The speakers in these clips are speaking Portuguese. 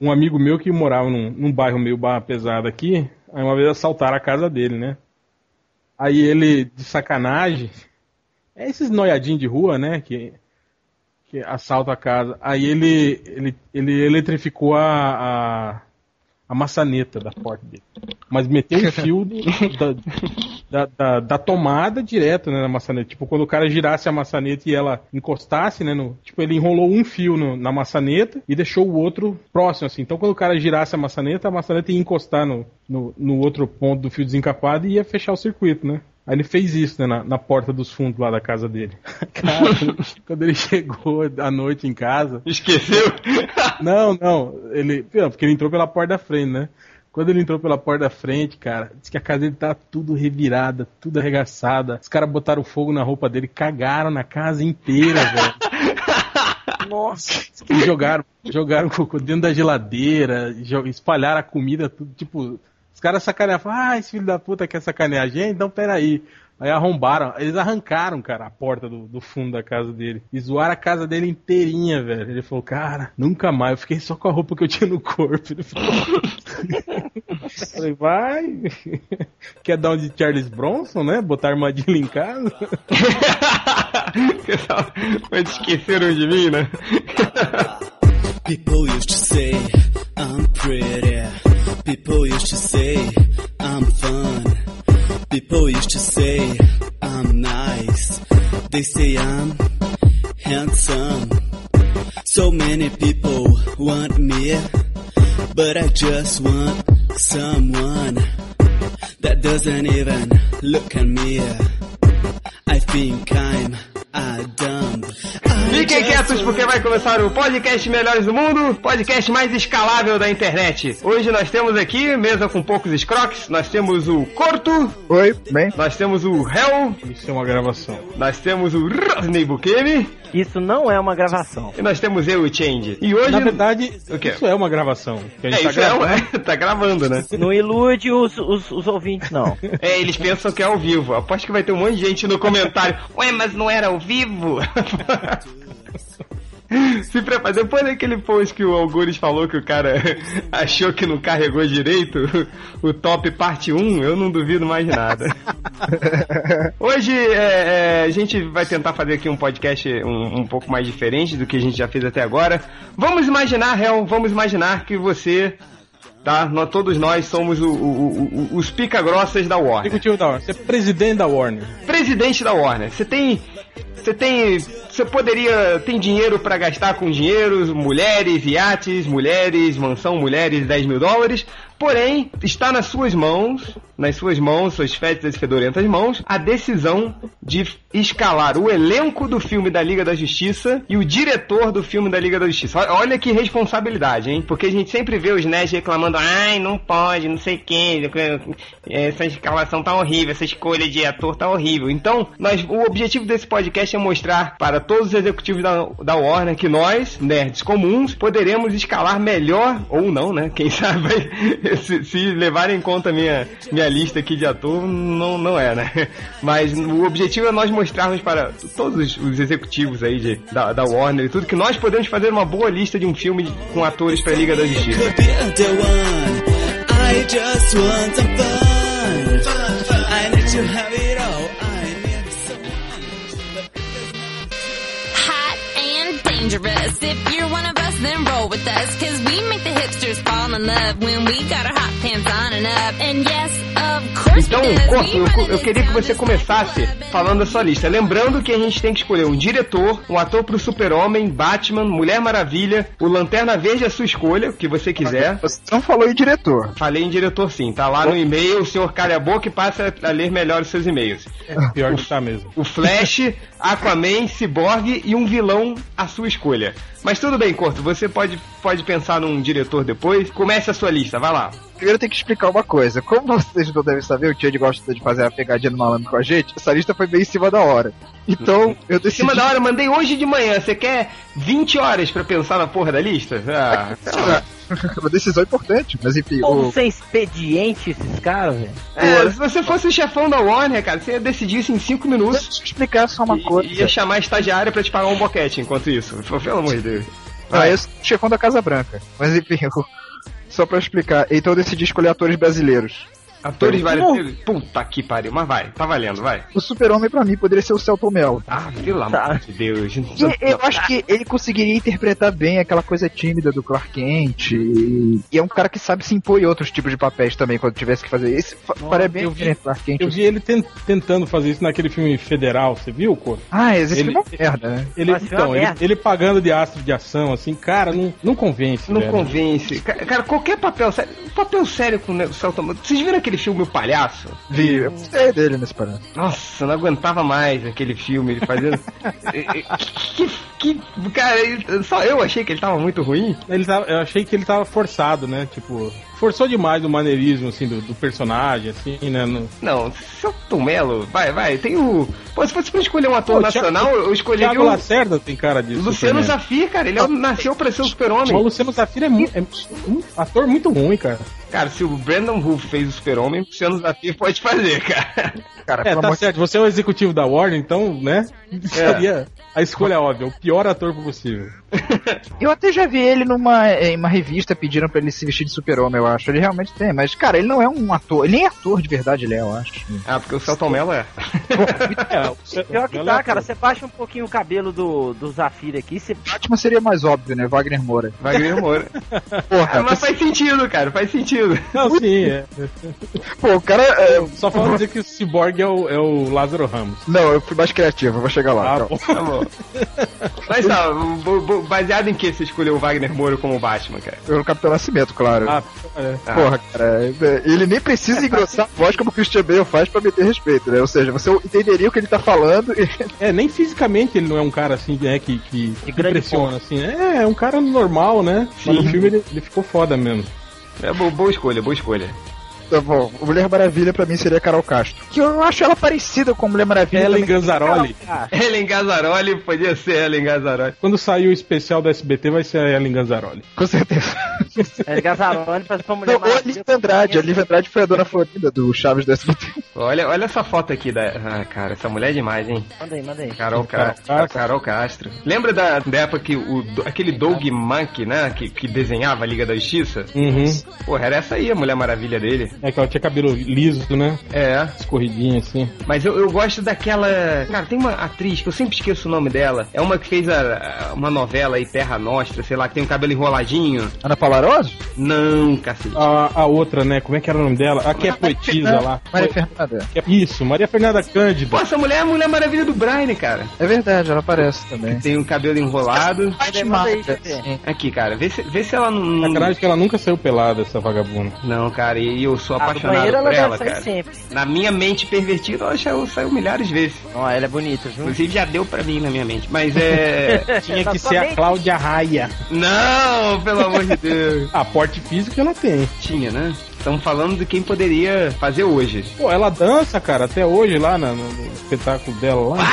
um amigo meu que morava num, num bairro meio barra pesada aqui, aí uma vez assaltaram a casa dele, né? Aí ele, de sacanagem, é esses noiadinhos de rua, né? Que, que assalta a casa. Aí ele, ele, ele eletrificou a, a, a maçaneta da porta dele. Mas meteu um fio do, da, da, da, da, tomada direto né, na maçaneta. Tipo, quando o cara girasse a maçaneta e ela encostasse, né? No, tipo, ele enrolou um fio no, na maçaneta e deixou o outro próximo, assim. Então, quando o cara girasse a maçaneta, a maçaneta ia encostar no, no, no outro ponto do fio desencapado e ia fechar o circuito, né? Aí ele fez isso, né, na, na, porta dos fundos lá da casa dele. Cara, quando ele chegou à noite em casa. Esqueceu? Não, não. Ele. Porque ele entrou pela porta da frente, né? Quando ele entrou pela porta da frente, cara, disse que a casa dele tá tudo revirada, tudo arregaçada. Os caras botaram fogo na roupa dele, cagaram na casa inteira, velho. Nossa. E jogaram, jogaram cocô dentro da geladeira, espalharam a comida, tudo, tipo, os caras sacanearam, falaram, ah, esse filho da puta quer sacanear a gente, então peraí. Aí arrombaram, eles arrancaram, cara, a porta do, do, fundo da casa dele. E zoaram a casa dele inteirinha, velho. Ele falou, cara, nunca mais. Eu fiquei só com a roupa que eu tinha no corpo. Ele falou. Falei, vai. Quer dar um de Charles Bronson, né? Botar armadilha em casa. Mas esqueceram de mim, né? People used to say I'm pretty. People used to say I'm fun. People used to say I'm nice. They say I'm handsome. So many people want me, but I just want someone that doesn't even look at me. I think I'm Fiquem quietos porque vai começar o podcast Melhores do Mundo, podcast mais escalável da internet. Hoje nós temos aqui, mesa com poucos escroques, nós temos o Corto. Oi, bem. Nós temos o Hell. Isso é uma gravação. Nós temos o Rodney Bukemi. Isso não é uma gravação. E nós temos eu e Change. E hoje. Na verdade, o isso é uma gravação. Que a gente é, tá isso gravando. é, uma... tá gravando, né? Não ilude os, os, os ouvintes, não. É, eles pensam que é ao vivo. Aposto que vai ter um monte de gente no comentário. Ué, mas não era ao vivo? Se prepara. Depois daquele post que o Algures falou que o cara achou que não carregou direito, o top parte 1, eu não duvido mais nada. Hoje é, é, a gente vai tentar fazer aqui um podcast um, um, pouco mais diferente do que a gente já fez até agora. Vamos imaginar, Hel, vamos imaginar que você tá? Nós, todos nós somos o, o, o, os pica-grossas da Warner. Executivo da Warner. Você é presidente da Warner. Presidente da Warner. Você tem você tem. Você poderia. Tem dinheiro para gastar com dinheiro, mulheres, iates, mulheres, mansão, mulheres, 10 mil dólares. Porém, está nas suas mãos, nas suas mãos, suas fétidas e fedorentas mãos, a decisão de escalar o elenco do filme da Liga da Justiça e o diretor do filme da Liga da Justiça. Olha que responsabilidade, hein? Porque a gente sempre vê os nerds reclamando, ai, não pode, não sei quem, essa escalação tá horrível, essa escolha de ator tá horrível. Então, nós, o objetivo desse podcast é mostrar para todos os executivos da, da Warner que nós, nerds comuns, poderemos escalar melhor, ou não, né? Quem sabe se, se em conta minha, minha lista aqui de ator, não, não é, né? Mas o objetivo é nós mostrarmos para todos os executivos aí de, da, da Warner e tudo que nós podemos fazer uma boa lista de um filme com atores para a Liga da Justiça. Dangerous. If you're one of us, then roll with us. Cause we make the hipsters fall in love when we got our hot pants on and up. And yes, Então, Corto, eu, eu queria que você começasse falando a sua lista. Lembrando que a gente tem que escolher um diretor, um ator pro Super-Homem, Batman, Mulher Maravilha, o Lanterna Verde é a sua escolha, o que você quiser. Você não falou em diretor. Falei em diretor sim, tá lá no e-mail, o senhor calha a boca e passa a ler melhor os seus e-mails. É, pior que tá mesmo. O Flash, Aquaman, Cyborg e um vilão à sua escolha. Mas tudo bem, Corto, você pode, pode pensar num diretor depois. Comece a sua lista, vai lá. Primeiro tem que explicar uma coisa. Como vocês não devem saber, o Tiad gosta de fazer a pegadinha no malandro com a gente. Essa lista foi bem em cima da hora. Então, uhum. eu decidi... Em cima da hora, mandei hoje de manhã. Você quer 20 horas para pensar na porra da lista? Ah, uma decisão importante, mas enfim. Como o... sem expediente esses caras, velho. É, se você fosse o chefão da Warner, cara, você ia decidir isso em 5 minutos. Deixa eu explicar só uma e, coisa. Ia chamar a estagiária pra te pagar um boquete enquanto isso. Pelo amor de Deus. Ah, esse é o chefão da Casa Branca. Mas enfim, eu- só pra explicar. Então eu decidi escolher atores brasileiros. Atores Não. vários. Puta que pariu, mas vai, tá valendo, vai. O super-homem pra mim poderia ser o Celton Mello. Ah, pelo Tá. amor de Deus. E eu acho que ele conseguiria interpretar bem aquela coisa tímida do Clark Kent. E, e é um cara que sabe se impor em outros tipos de papéis também, quando tivesse que fazer isso. Fa- Faria bem eu do Clark Kent. Eu vi ele ten- tentando fazer isso naquele filme federal, você viu, Cor? Ah, esse Ele- filme é uma merda, né? Ele, foi então, ele, merda. ele pagando de astro de ação, assim, cara, não, não convence. Não velho. convence. Ca- Cara, qualquer papel sério. Papel sério com o Celton. Vocês viram aquele filme O Palhaço? Vi, eu gostei dele nesse parado. Nossa, eu não aguentava mais aquele filme, ele fazendo. que, que. Cara, ele- só eu achei que ele tava muito ruim. Ele tava- eu achei que ele tava forçado, né? Tipo, forçou demais o maneirismo, assim, do, do personagem, assim, né? No... Não, Celton Mello, vai, vai. Tem o. Pô, se fosse pra escolher um ator Pô, nacional, eu escolheria Thiago o. Lacerda tem cara disso. Luciano Zafir, cara, ele é- nasceu pra ser o O super-homem. Luciano Zafir é, é um ator muito ruim, cara. Cara, se o Brandon Wolf fez o super-homem, o Luciano Zafir pode fazer, cara. Cara, É, tá certo. Você é o executivo da Warner, então, né? Seria a escolha óbvia, o pior ator possível. Eu até já vi ele numa em uma revista pediram pra ele se vestir de super-homem, eu acho. Ele realmente tem, mas, cara, ele não é um ator. Ele nem é ator de verdade, ele é, eu acho. ah, porque o Celton Mello é. É, Pior que o- tá, cara. Você baixa um pouquinho o cabelo do, do Zafir aqui, você. Batman seria mais óbvio, né? Wagner Moura. Wagner Moura. Porra, Ah, mas faz sentido, cara, faz sentido. Não, sim, é. pô, o cara. é, Só falta dizer que o Cyborg é o, é o Lázaro Ramos. Não, eu fui mais criativo, eu vou chegar lá. Ah, bom. Tá bom. Mas tá, baseado em que você escolheu o Wagner Moura como Batman, cara? Pelo Capitão Nascimento, claro. Ah, é. Ah. Porra, cara, é, ele nem precisa engrossar a voz como o Christian Bale faz pra meter respeito, né? Ou seja, você entenderia o que ele tá falando e É, nem fisicamente ele não é um cara assim, né, que, que, que impressiona, assim. É, é um cara normal, né? Mas no filme ele, ele ficou foda mesmo. É bo- boa escolha, boa escolha. Tá bom, o Mulher Maravilha pra mim seria a Carol Castro. Que eu acho ela parecida com a Mulher Maravilha. Ellen. Ganzaroli. Cara, Ellen Gazzaroli podia ser Ellen Gazzaroli. Quando sair o especial da SBT vai ser a Ellen Ganzaroli. Com certeza. é Gazarone pra, pra mulher Não, ou a Maravilha. Lívia Andrade. A Lívia Andrade foi a dona Florinda do Chaves do SBT. Olha, olha essa foto aqui da. Ah, cara, essa mulher é demais, hein? Manda aí, manda aí. Carol, Carol Ca- Castro. Carol Castro. Lembra da, da época que o, aquele Doug Mankey, né? Que, que desenhava a Liga da Justiça? Uhum. Porra, era essa aí a Mulher Maravilha dele. É que ela tinha cabelo liso, né? É. Escorridinho assim. Mas eu, eu gosto daquela. Cara, tem uma atriz que eu sempre esqueço o nome dela. É uma que fez a, a- uma novela aí, Terra Nostra, sei lá, que tem um cabelo enroladinho. Ana Palaroso? Não, cacete. A, a outra, né? Como é que era o nome dela? A que é poetisa lá. Maria Fernanda. É- Isso, Maria Fernanda Cândida. Pô, essa mulher é a Mulher Maravilha do Brian, cara. É verdade, ela aparece também. Tem um cabelo enrolado. Sim. Aqui, cara, vê se, vê se ela não. não- Sacanagem que ela nunca saiu pelada, essa vagabunda. Não, cara, e eu sou Ah, do apaixonado por ela, cara. sempre. Na minha mente pervertida, ela já saiu milhares de vezes. Ó, ela é bonita, viu? Inclusive já deu pra mim na minha mente. Mas é. Tinha que ser a Cláudia Raia. não, pelo amor de Deus. A porte físico ela tem. Tinha, né? Estamos falando de quem poderia fazer hoje. Pô, ela dança, cara, até hoje lá no, no espetáculo dela lá.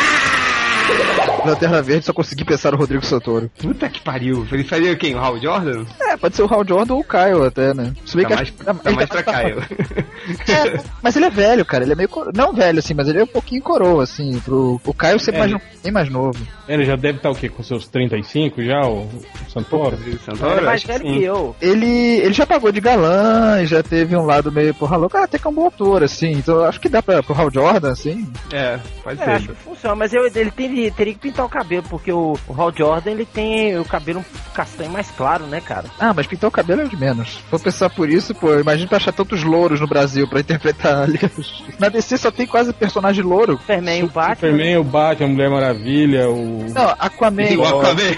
Lanterna Verde só consegui pensar no Rodrigo Santoro. Puta que pariu. Ele faria quem? O Hal Jordan? É, pode ser o Hal Jordan ou o Caio até, né? Se bem Tá que mais, acho- tá ele mais pra Caio. É, mas ele é velho, cara. Ele é meio. coro- Não velho, assim, mas ele é um pouquinho coroa, assim. Pro... O Caio ser É, mais, ele- bem mais novo. Ele já deve estar o quê? Com seus 35 já, o, o Santoro? Santoro, Ele é mais velho sim. que eu. Ele, ele já pagou de galã, e já teve um lado meio porra louca, ah, até que é um bom ator, assim. Então acho que dá pra, pro Hal Jordan, assim. É, pode É, ser. acho que funciona, mas eu, ele teria, teria que pintar o cabelo, porque o, o Hal Jordan ele tem o cabelo um castanho mais claro, né, cara? Ah, mas pintar o cabelo é o de menos. For pensar por isso, pô, imagina pra achar tantos louros no Brasil pra interpretar a Liga da Justiça. Na DC só tem quase personagem louro. Superman e o Batman. Superman, o Batman, a Mulher Maravilha, o Não, Aquaman. E o Aquaman.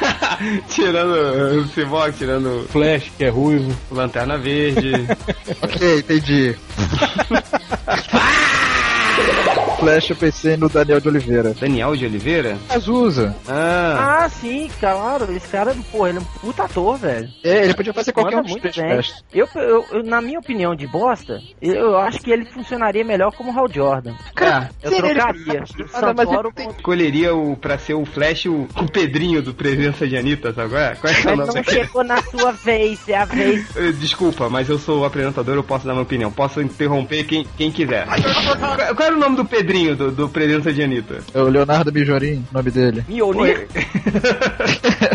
tirando o Cyborg, tirando Flash, que é ruivo. Lanterna Verde. ok, entendi. Flash eu pensei no Daniel de Oliveira. Daniel de Oliveira? Azusa. Ah, Ah, sim, claro. Esse cara, pô, ele é um puta ator, velho. É, ele podia fazer qualquer um Manda dos muito três. Eu, eu, eu, na minha opinião de bosta, eu, eu acho que ele funcionaria melhor como Hal Jordan. cara, Eu Sim, ele- trocaria. Mas ele Santoro tem- escolheria o, pra ser o Flash o, o Pedrinho do Presença de Anitta, sabe qual é? Qual é, é Mas não chegou na sua vez, é a vez. Eh, Desculpa, mas eu sou o apresentador, eu posso dar minha opinião. Posso interromper quem, quem quiser. qual, qual era o nome do Pedrinho do, do Presença de Anitta? É o Leonardo Mijorim, o nome dele. Mjolnir.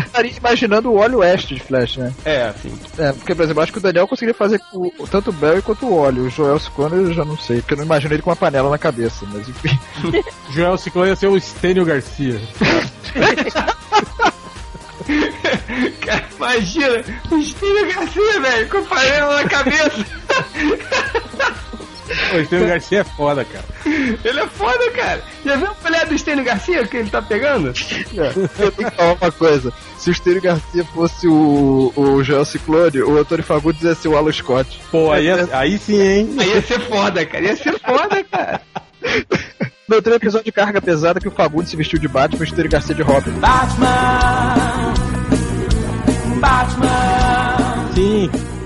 estaria imaginando o óleo oeste de Flash, né? É, assim. É, porque, por exemplo, eu acho que o Daniel conseguiria fazer o, o- tanto o Barry quanto o óleo. O Joel Ciclone eu já não sei, porque eu não imagino ele com uma panela na cabeça, mas enfim. Joel Ciclone ia ser o Stênio Garcia. Cara, imagina, o Steve Garcia, velho, com a panela na cabeça. O Stênio Garcia é foda, cara. Ele é foda, cara. Já viu a mulher do Stênio Garcia que ele tá pegando? eu tenho que falar uma coisa. Se o Estênio Garcia fosse o, o Joel Ciclone, o Antônio Fagundes ia ser o Alan Scott. Pô, aí, aí sim, hein? Aí ia ser foda, cara. Ia ser foda, cara. No outro episódio de carga pesada que o Fagundes se vestiu de Batman e o Estênio Garcia de Robin. Sim. que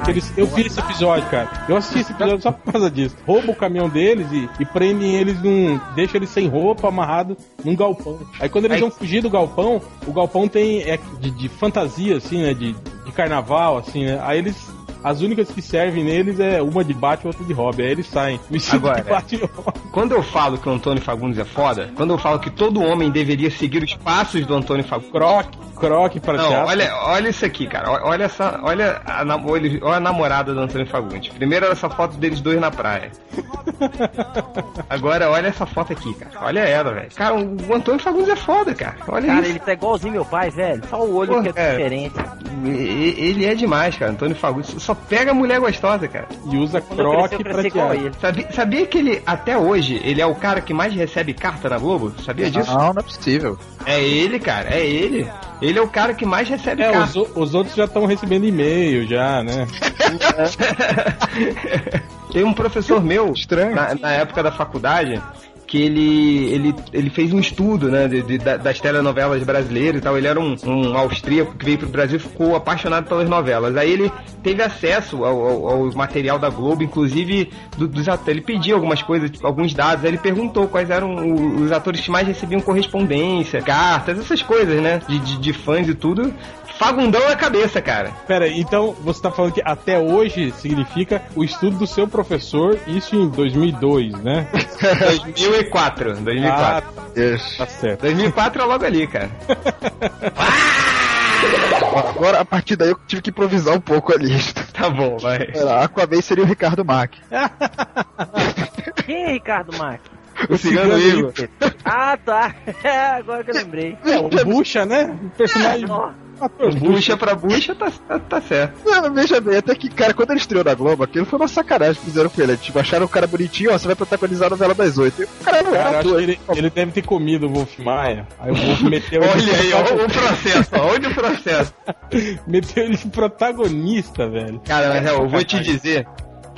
Eles, eu vi esse episódio, cara. Eu assisti esse episódio só por causa disso. Rouba o caminhão deles e, e prendem eles num. Deixa eles sem roupa, amarrado num galpão. Aí quando eles Aí- vão fugir do galpão, o galpão tem. É de, de fantasia, assim, né? De, de carnaval, assim, né? Aí eles. As únicas que servem neles é uma de Batman e outra de Robin. Aí eles saem. Agora, Batman. Quando eu falo que o Antônio Fagundes é foda, quando eu falo que todo homem deveria seguir os passos do Antônio Fagundes. Croque, croque pra Não, teatro. olha, olha isso aqui, cara. Olha- essa, olha a, olha a namorada do Antônio Fagundes. Primeiro essa foto deles dois na praia. Agora olha essa foto aqui, cara. Olha ela, velho. Cara, o, Antônio Fagundes é foda, cara. Olha Cara, isso. ele tá igualzinho meu pai, velho. Só o olho Pô, que é cara. diferente. E- Ele é demais, cara. Antônio Fagundes só pega mulher gostosa, cara. E usa eu pra ele. Sabia, sabia que ele, até hoje, ele é o cara que mais recebe carta na Globo? Sabia disso? Não, não é possível. É ele, cara. É ele. Ele é o cara que mais recebe É, carta. os, os outros já estão recebendo e-mail, já, né? Tem um professor meu, Estranho. na, na época da faculdade, que ele, ele, ele fez um estudo, né, de, de- da- das telenovelas brasileiras e tal. Ele era um, um austríaco que veio pro Brasil e ficou apaixonado pelas novelas. Aí ele teve acesso ao, ao- ao material da Globo, inclusive do- dos atores. Ele pediu algumas coisas, tipo, alguns dados. Aí ele perguntou quais eram o- os atores que mais recebiam correspondência, cartas, essas coisas, né, de, de, de fãs e tudo. Fagundão na cabeça, cara. Pera, aí, então você tá falando que até hoje significa o estudo do seu professor, isso em 2002, né? 2004. 2004. Ah, tá certo. 2004 é logo ali, cara. Agora, a partir daí, eu tive que improvisar um pouco a lista. Tá bom, vai. Era, Aquaman seria o Ricardo Mack. Quem é Ricardo Mac? O cigano Igor. Ah, tá. Agora que eu lembrei. É, o Bucha, né? O personagem. Ó, ator Bucha pra bucha, tá, tá, tá certo. Não, veja bem, até que, cara, quando ele estreou na Globo, aquilo foi uma sacanagem que fizeram com ele. Tipo, acharam o cara bonitinho, ó, você vai protagonizar a novela das oito. E o cara não Cara, era ator. ele, ele deve ter comido o Wolf Maia. Aí o Wolf meteu ele, Olha aí, ó, o processo, ó, olha o processo. meteu ele de protagonista, velho. Cara, mas é, eu vou te dizer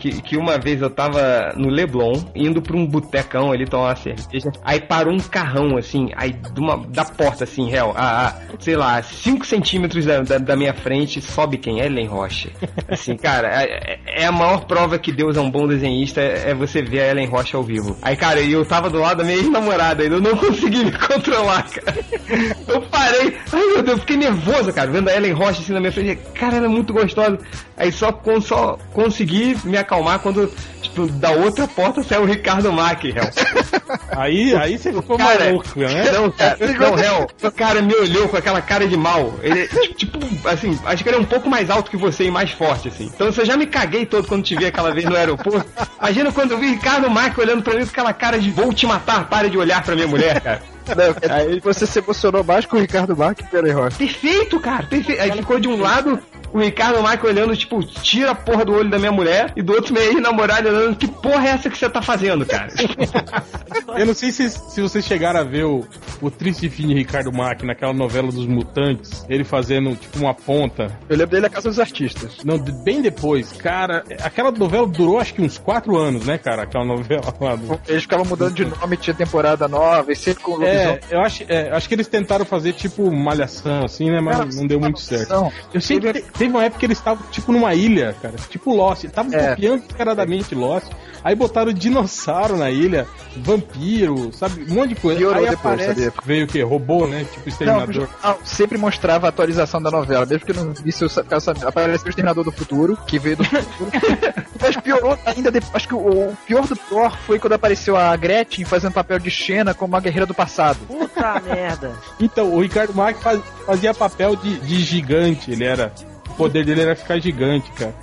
que, que uma vez eu tava no Leblon, indo pra um botecão ali tomar uma cerveja, aí parou um carrão, assim, aí uma, da porta, assim, real, a, a, sei lá, 5 centímetros da, da, da minha frente, sobe quem? Ellen Rocha. Assim, cara, é, é a maior prova que Deus é um bom desenhista, é, é você ver a Ellen Rocha ao vivo. Aí, cara, eu tava do lado da minha ex-namorada, eu não consegui me controlar, cara. Eu parei, ai meu Deus, eu fiquei nervoso, cara, vendo a Ellen Rocha assim na minha frente, cara, ela é muito gostosa. Aí só, con- só consegui me acalmar quando, tipo, da outra porta saiu o Ricardo Mack, réu. Aí, aí você ficou Cara, maluco, né? Não, cara, não, réu. O cara me olhou com aquela cara de mal. Ele, tipo, assim, acho que ele é um pouco mais alto que você e mais forte, assim. Então eu já me caguei todo quando te vi aquela vez no aeroporto. Imagina quando eu vi Ricardo Mack olhando pra mim com aquela cara de vou te matar, pare de olhar pra minha mulher, cara. Não, aí você se emocionou mais com o Ricardo o Ellen Rocha. Perfeito, cara, perfeito. Aí ficou de um lado o Ricardo Mack olhando, tipo, tira a porra do olho da minha mulher, e do outro meio ex-namorado olhando, que porra é essa que você tá fazendo, cara? Eu não sei se, se vocês chegaram a ver o, o triste fim de Ricardo Mack naquela novela dos mutantes, ele fazendo tipo uma ponta. Eu lembro dele a Casa dos Artistas. Não, de- bem depois, cara, aquela novela durou acho que uns quatro anos, né, cara? Aquela novela lá do. Eles ficavam mudando de nome, tinha temporada nova, e sempre com o lobisomem. É, eu acho, é, acho que eles tentaram fazer tipo malhação, assim, né? Mas Cara, não deu muito certo. noção. Eu sei que teve uma época que eles estavam tipo numa ilha, cara, tipo Lost. Estavam É. copiando descaradamente Lost. Aí botaram dinossauro na ilha, vampiro, sabe? Um monte de coisa. Piorou aí depois, aparece, sabia? veio o quê? Robô, né? Tipo Não, exterminador. não, sempre mostrava a atualização da novela, mesmo que eu sa- ficava sabendo. Apareceu o Exterminador do Futuro, que veio do futuro. Mas piorou ainda depois. Acho que o, pior do pior foi quando apareceu a Gretchen fazendo papel de Xena como uma guerreira do passado. Puta merda. Então, o Ricardo Marques faz- fazia papel de, de gigante, ele era. O poder dele era ficar gigante, cara.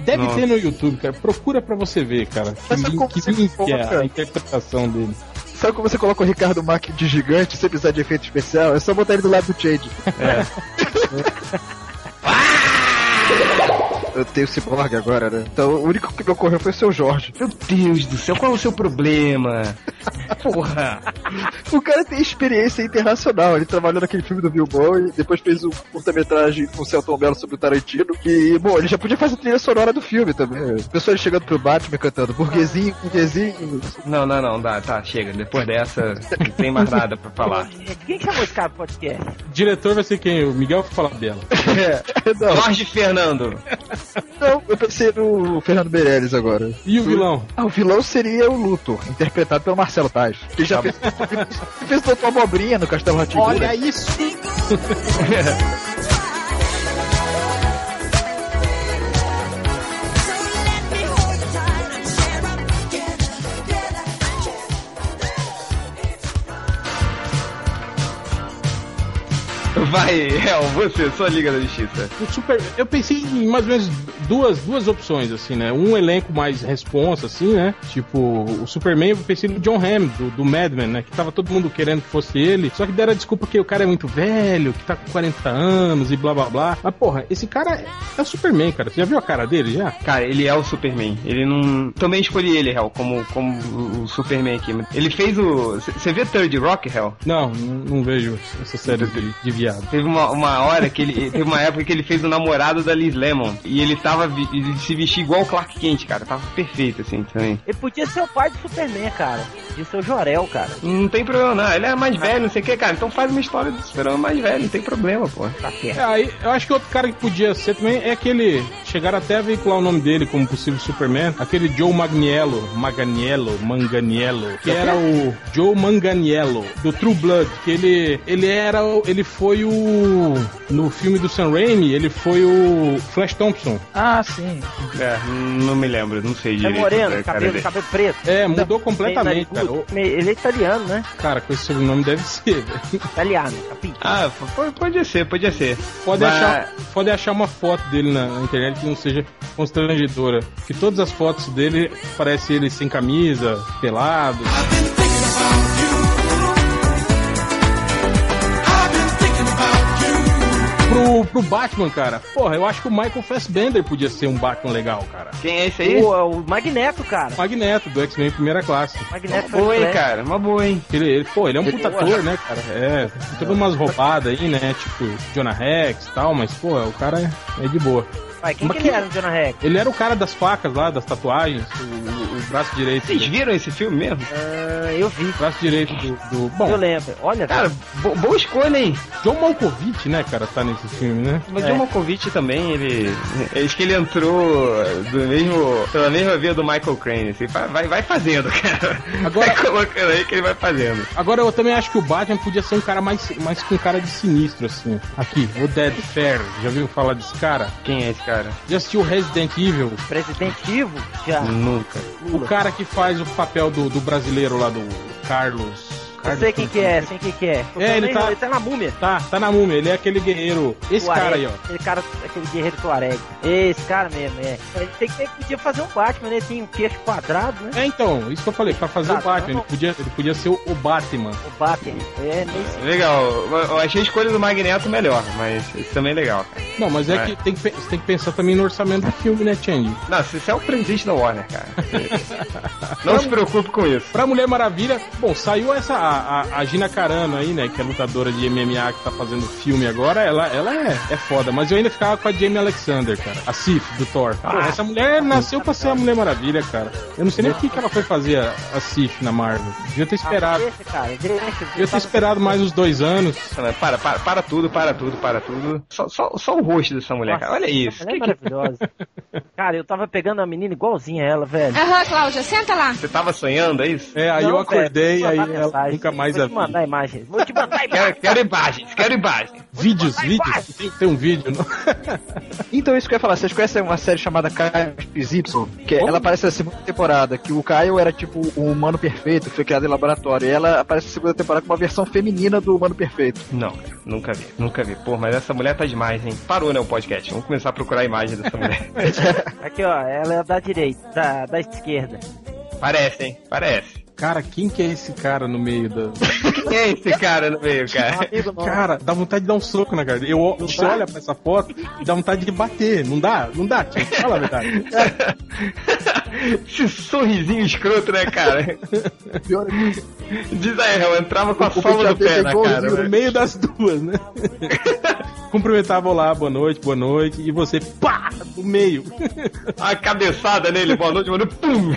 Deve Nossa. ter no YouTube, cara. Procura pra você ver, cara. Que, Mas é que que é a interpretação dele. Sabe como você coloca o Ricardo Mack de gigante sem precisar de efeito especial? É só botar ele do lado do Change. Eu tenho Cyborg agora, né? Então o único que me ocorreu foi o seu Jorge. Meu Deus do céu, qual é o seu problema? Porra! O cara tem experiência internacional. Ele trabalhou naquele filme do Bill Bowie, depois fez um curta-metragem com o Celton Mello sobre o Tarantino. E, bom, ele já podia fazer trilha sonora do filme também. Pessoas chegando pro Batman cantando burguesinho, burguesinho. Não, não, não, dá, tá, chega. Depois dessa, não tem mais nada pra falar. Quem chamou esse cara pro podcast? Diretor vai ser quem? O Miguel Falabella. É, não, Jorge Fernando. Não, eu pensei no Fernando Meirelles agora. E o vilão? Ah, o vilão seria o Luthor, interpretado pelo Marcelo Tais. Que já fez, ele fez Doutor Abobrinha no Castelo Ratimbu. Olha isso! Vai, Hel, você, sua Liga da Justiça. O super, eu pensei em mais ou menos duas, duas opções, assim, né? Um elenco mais responsa, assim, né? Tipo, o Superman, eu pensei no John Hamm, do, do Mad Men, né? Que tava todo mundo querendo que fosse ele. Só que deram a desculpa que o cara é muito velho, que tá com 40 anos e blá blá blá. Mas, porra, esse cara é o Superman, cara. Você já viu a cara dele, já? Cara, ele é o Superman. Ele não. Também escolhi ele, Hel, como, como o- Superman aqui. Ele fez o. Você vê Third Rock, Hel? Não, não, não vejo essa série de, de viado. Teve uma, uma hora que ele. Teve uma época que ele fez o namorado da Liz Lemon. E ele tava. Ele se vestia igual o Clark Kent, cara. Tava perfeito, assim, também. Ele podia ser o pai do Superman, cara. Podia ser o Jorel, cara. Não tem problema, não. Ele é mais velho, não sei o que, cara. Então faz uma história do Superman mais velho, não tem problema, pô. Tá certo. É, aí, eu acho que outro cara que podia ser também é aquele. Chegaram até a veicular o nome dele como possível Superman. Aquele Joe Magniello. Maganiello. Manganiello. Que era o Joe Manganiello, do True Blood. Que ele. Ele era. Ele foi o. No filme do Sam Raimi, ele foi o Flash Thompson. Ah, sim. É, não me lembro, não sei É direito. moreno, cara, cabelo, dele. cabelo preto. É, mudou completamente, cara. O- Ele é italiano, né? Cara, com esse sobrenome deve ser, velho. Italiano, capito. Ah, pode, ser, podia ser. Pode, Mas- achar, pode achar uma foto dele na, na internet que não seja constrangedora. Que todas as fotos dele parece ele sem camisa, pelado. Pro, pro Batman, cara, porra, eu acho que o Michael Fassbender podia ser um Batman legal, cara. Quem é esse aí? O, o Magneto, cara. Magneto, do X-Men primeira classe. Magneto Uma boa, hein, cara? Uma boa, hein? Ele, ele- pô, ele é um puta ator, né, cara? É, tem todas umas roubadas aí, né? Tipo, Jonah Rex e tal, mas, pô, o cara é, é de boa. Vai, quem Mas que ele era no Jonah Rex? Ele era o cara das facas lá, das tatuagens, o, o- o braço direito. Vocês do- viram esse filme mesmo? Ah, eu vi. braço direito do. do- bom, Eu lembro. Olha, Cara, bo- boa escolha, hein? John Malkovich, né, cara, tá nesse filme, né? Mas É. o John Malkovich também, ele. Acho que ele entrou do mesmo. pela mesma via do Michael Crane. Assim, vai, vai- vai fazendo, cara. Agora- Vai colocando aí que ele vai fazendo. Agora eu também acho que o Batman podia ser um cara mais, mais com cara de sinistro, assim. Aqui, o Dead Fair. Já viu falar desse cara? Quem é esse cara? Já assistiu Resident Evil? Presidente Ivo? Já. Nunca. O cara que faz o papel do, do brasileiro lá, do Carlos. Eu sei quem que é, sei quem que é. É, ele tá- ele tá na múmia. Tá, tá na múmia, ele é aquele guerreiro. Esse Tuareg. cara aí, ó. Aquele cara, aquele guerreiro Tuareg. Esse cara mesmo, é. Ele tem que ele podia fazer um Batman, né? Tem um queixo quadrado, né? É, então, isso que eu falei, pra fazer Tá, o Batman, ele podia, ele podia ser o, Batman. O Batman. É meio Legal, eu- achei a escolha do Magneto melhor, mas isso também é legal, cara. Não, mas é, É. que tem que, você tem que pensar também no orçamento do filme, né, Change? Não, você é o presidente da Warner, cara. Não se preocupe com isso. Pra Mulher Maravilha, bom, saiu essa, a, a- a Gina Carano aí, né, que é lutadora de MMA que tá fazendo filme agora, ela, ela é, é foda, mas eu ainda ficava com a Jamie Alexander, cara, a Sif, do Thor. Porra, essa mulher nasceu pra ser a Mulher Maravilha, cara. Eu não sei nem por que que ela foi fazer a, a Sif na Marvel. Devia ter esperado. Deixa. Devia ter esperado mais uns dois anos. Para, para, para tudo, para tudo, para tudo. Só, só, só o rosto dessa mulher, cara. Olha isso. Ela é maravilhosa. Cara, eu tava pegando uma menina igualzinha a ela, velho. Aham, Cláudia, senta lá. Você tava sonhando, é isso? É, aí Não, eu acordei, velho, aí ela mensagem. Nunca mais Vou a te vi. mandar imagens. Vou te mandar Quero, imagens. quero imagens, quero imagens. Vídeos, vídeos. vai. Tem, tem um vídeo. Não? Então, isso que eu ia falar, vocês conhecem uma série chamada Caio Y? Que Como? ela aparece na segunda temporada, que o Caio era tipo o humano perfeito, que foi criado em laboratório. E ela aparece na segunda temporada com uma versão feminina do humano perfeito. Não, nunca vi, nunca vi. Pô, mas essa mulher tá demais, hein? Parou, né, o podcast. Vamos começar a procurar a imagem dessa mulher. Aqui, ó, ela é da direita, da, da esquerda. Parece, hein? Parece. Cara, quem que é esse cara no meio da. Quem é esse cara no meio, cara? Cara, dá vontade de dar um soco na cara. Eu, você olha pra essa foto e dá vontade de bater. Não dá? Não dá, tio. Fala a verdade. Esse sorrisinho escroto, né, cara? Pior é que Diz aí, eu entrava com a sola do pé na cara. No velho. meio das duas, né? Cumprimentava olá, boa noite, boa noite. E você, pá, no meio. A cabeçada nele, boa noite, mano. Pum!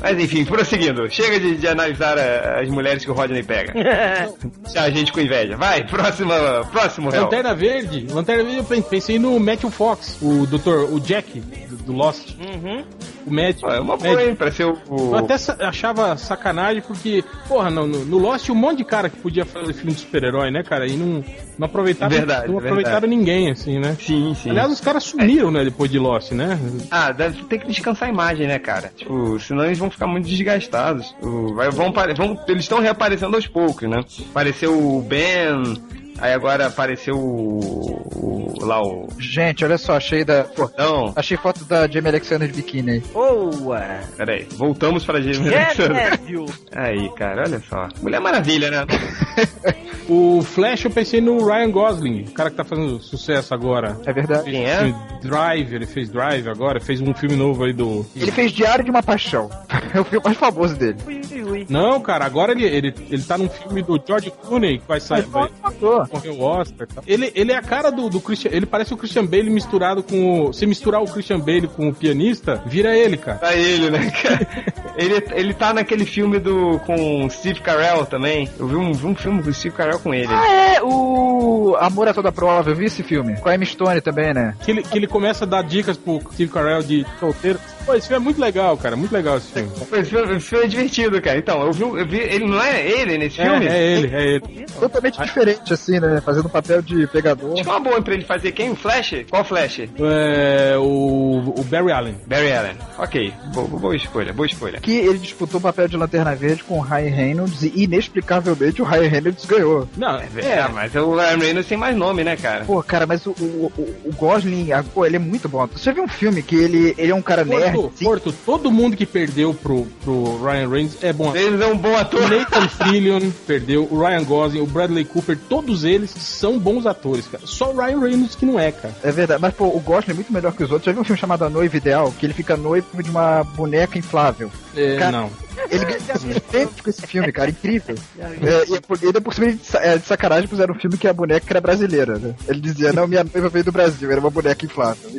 Mas enfim, prosseguindo. Chega de, de analisar eh, as mulheres que o Rodney pega. A gente com inveja. Vai, próxima, próximo réu. Lanterna Verde. Lanterna Verde, eu pen- pensei no Matthew Fox, o doutor, o Jack, do, do Lost. Uhum. O médico. Pô, É uma boa, hein? Pra ser o. o- Eu até sa- achava sacanagem porque, porra, no, no, no Lost tinha um monte de cara que podia fazer filme de super-herói, né, cara? E não, não aproveitaram, Verdade, não verdade. aproveitaram ninguém, assim, né? Sim, sim. Aliás, os caras sumiram, né, depois de Lost, né? Ah, deve ter que descansar a imagem, né, cara? Tipo, senão eles vão ficar muito desgastados. Vai- vão, vão- eles estão reaparecendo aos poucos, né? Apareceu o Ben, aí agora apareceu o, o- lá o Gente, olha só, achei da. Portão. Achei foto da Jamie Alexander de biquíni aí. Boa! Pera aí, voltamos pra Jamie É, Alexander. Aí, cara, olha só. Mulher Maravilha, né? O Flash eu pensei no Ryan Gosling, o cara que tá fazendo sucesso agora. É verdade. Quem é? Drive, ele fez Drive agora, fez um filme novo aí do. Ele fez Diário de uma Paixão. É o filme mais famoso dele. Ui, ui, ui. Não, cara, agora ele, ele, ele tá num filme do George Clooney que vai sair. Vai, Ator. Correr o Oscar tal. Ele, ele é a cara do, do Christian. Ele parece o Christian Bale misturado com o. Se misturar o Christian Bale com o pianista, vira ele, cara. Tá ele, né, cara? Ele, ele tá naquele filme do com Steve Carell também. Eu vi um, vi um filme com o Steve Carell com ele. Ah, é, o Amor a Toda Prova, eu vi esse filme. Com a Emma Stone também, né? Que ele, que ele começa a dar dicas pro Steve Carell de solteiro. Pô, esse filme é muito legal, cara. Muito legal esse filme. Esse filme, esse filme é divertido, cara. Então, eu vi, eu vi. Ele não é ele nesse É, filme? é ele, é ele. Totalmente diferente, assim, né? Fazendo papel de pegador. Acho que é uma boa pra ele fazer quem? O Flash? Qual Flash? É, o, o Barry Allen. Barry Allen. Ok, boa, boa escolha, boa escolha. Que ele disputou o papel de Lanterna Verde com o Ryan Reynolds e inexplicavelmente o Ryan Reynolds ganhou. Não, É, mas o Ryan Reynolds tem mais nome, né, cara? Pô, cara, mas o, o, o- o Gosling, ah, pô, ele é muito bom. Você viu um filme que ele, ele é um cara nerd? Porto, assim? Porto, todo mundo que perdeu pro, pro Ryan Reynolds é bom. Ele é um bom O ator. Nathan Fillion perdeu, o Ryan Gosling, o Bradley Cooper, todos eles são bons atores, cara. Só o Ryan Reynolds que não é, cara. É verdade, mas pô, o Gosling é muito melhor que os outros. Já viu um filme chamado A Noiva Ideal? Que ele fica noivo de uma boneca inflável. É, Cara, não. Ele ganha tempo com esse filme, cara, incrível. É, e por- ainda por cima de, é, de sacanagem puseram um filme que a boneca era brasileira, né? Ele dizia, não, minha noiva veio do Brasil, era uma boneca inflável.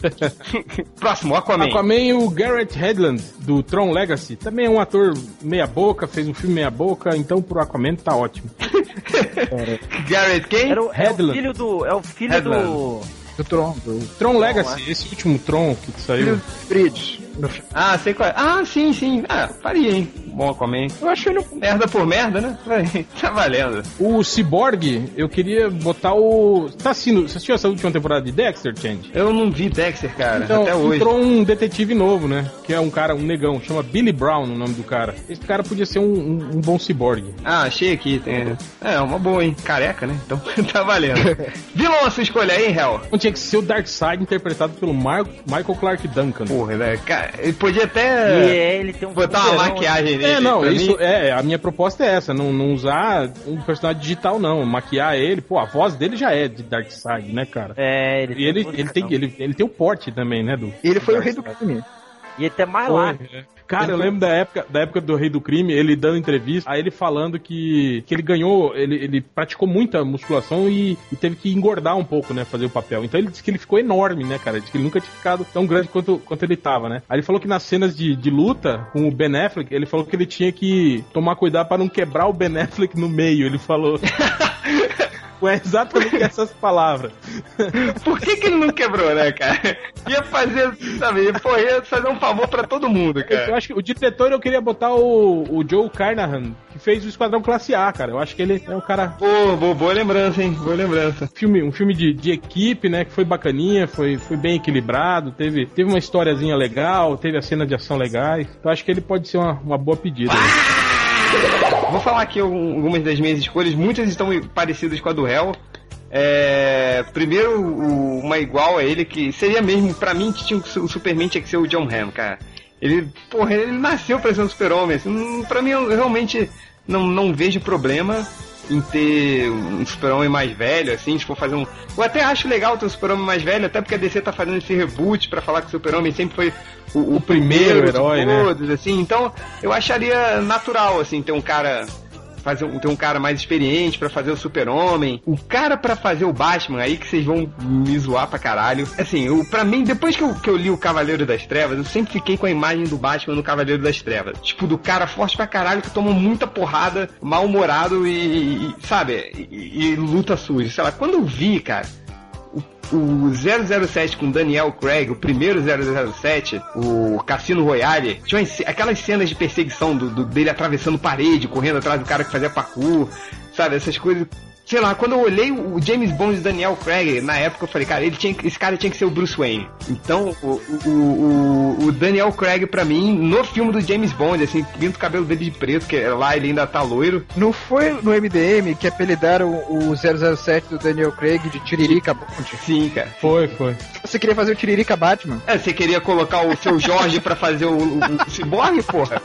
Próximo, Aquaman. Aquaman, o Garrett Hedlund, do Tron Legacy, também é um ator meia boca, fez um filme meia boca, então pro Aquaman tá ótimo. Garrett quem? Era o, é o filho do. É o filho Headland. do. Do Tron, do Tron Legacy, esse último Tron que saiu. filho do Bridge. Ah, sei qual é. Ah, sim, sim. Ah, faria, hein? Bom Aquaman. Eu acho ele Merda por merda, né? tá valendo. O Cyborg, eu queria botar o. Tá assistindo. Você assistiu essa última temporada de Dexter, Change? Eu não vi Dexter, cara, Então, até hoje. entrou um detetive novo, né? Que é um cara, um negão, chama Billy Brown o nome do cara. Esse cara podia ser um, um- um bom ciborgue. Ah, achei aqui. Tem... É, uma boa, hein? Careca, né? Então tá valendo. Vilão a sua escolha aí, Hel? Então tinha que ser o Darkseid interpretado pelo Mar Michael Clark Duncan. Porra, né? Cara, ele podia E até é, ele tem um botar uma maquiagem nele. É, não, isso mim. é, a minha proposta é essa, não, não usar um personagem digital, não. Maquiar ele, pô, a voz dele já é de Darkseid, né, cara? É, ele E ele, tem ele, tem, ele, ele tem o porte também, né, do. Ele foi o rei do crime. E tem mais Foi, lá. é. Cara, eu lembro da época, da época do Rei do Crime, ele dando entrevista, aí ele falando que, que ele ganhou, ele, ele praticou muita musculação e, e teve que engordar um pouco, né, fazer o papel. Então ele disse que ele ficou enorme, né, cara? Ele disse que ele nunca tinha ficado tão grande quanto, quanto ele tava, né? Aí ele falou que nas cenas de, de luta com o Ben Affleck, ele falou que ele tinha que tomar cuidado para não quebrar o Ben Affleck no meio, ele falou. É exatamente essas palavras. Por que, que ele não quebrou, né, cara? Ia fazer, sabe, pô, ia fazer um favor pra todo mundo, Eu cara. acho que o diretor eu queria botar o, o Joe Carnahan, que fez o Esquadrão Classe A, cara. Eu acho que ele é um cara. Pô, boa, boa lembrança, hein? Boa lembrança. Filme, um filme de, de equipe, né? Que foi bacaninha, foi, foi bem equilibrado, teve, teve uma historiazinha legal, teve a cena de ação legais. Então acho que ele pode ser uma, uma boa pedida. Vou falar aqui algum- algumas das minhas escolhas, muitas estão parecidas com a do réu. É, primeiro, uma igual a ele, que seria mesmo, pra mim, que tinha, o Superman tinha que ser o John Hamm, cara. Ele, porra, ele nasceu pra ser um super-homem. Assim, pra mim, eu realmente não, não vejo problema em ter um super-homem mais velho, assim, for fazer um... Eu até acho legal ter um super-homem mais velho, até porque a DC tá fazendo esse reboot pra falar que o super-homem sempre foi o, o primeiro de herói, né? todos, assim. Então, eu acharia natural, assim, ter um cara fazer ter um cara mais experiente pra fazer o Super-Homem. O cara pra fazer o Batman, aí que vocês vão me zoar pra caralho. Assim, o, pra mim, depois que eu, que eu li o Cavaleiro das Trevas, eu sempre fiquei com a imagem do Batman no Cavaleiro das Trevas. Tipo, do cara forte pra caralho que toma muita porrada, mal-humorado e- e, sabe, e, e luta suja. Sei lá, quando eu vi, cara, o, o 007 com Daniel Craig, o primeiro 007, o Cassino Royale, tinha aquelas cenas de perseguição do, do- dele atravessando parede, correndo atrás do cara que fazia parkour, sabe, essas coisas. Sei lá, quando eu olhei o James Bond de Daniel Craig, na época eu falei, cara, ele tinha, esse cara tinha que ser o Bruce Wayne. Então, o, o, o, o Daniel Craig, pra mim, no filme do James Bond, assim, pinta o cabelo dele de preto, que lá ele ainda tá loiro. Não foi no MDM que apelidaram o 007 do Daniel Craig de Tiririca Bond? Sim, cara. Foi, foi. Você queria fazer o Tiririca Batman? É, você queria colocar o seu Jorge pra fazer o, o, o Cyborg, porra?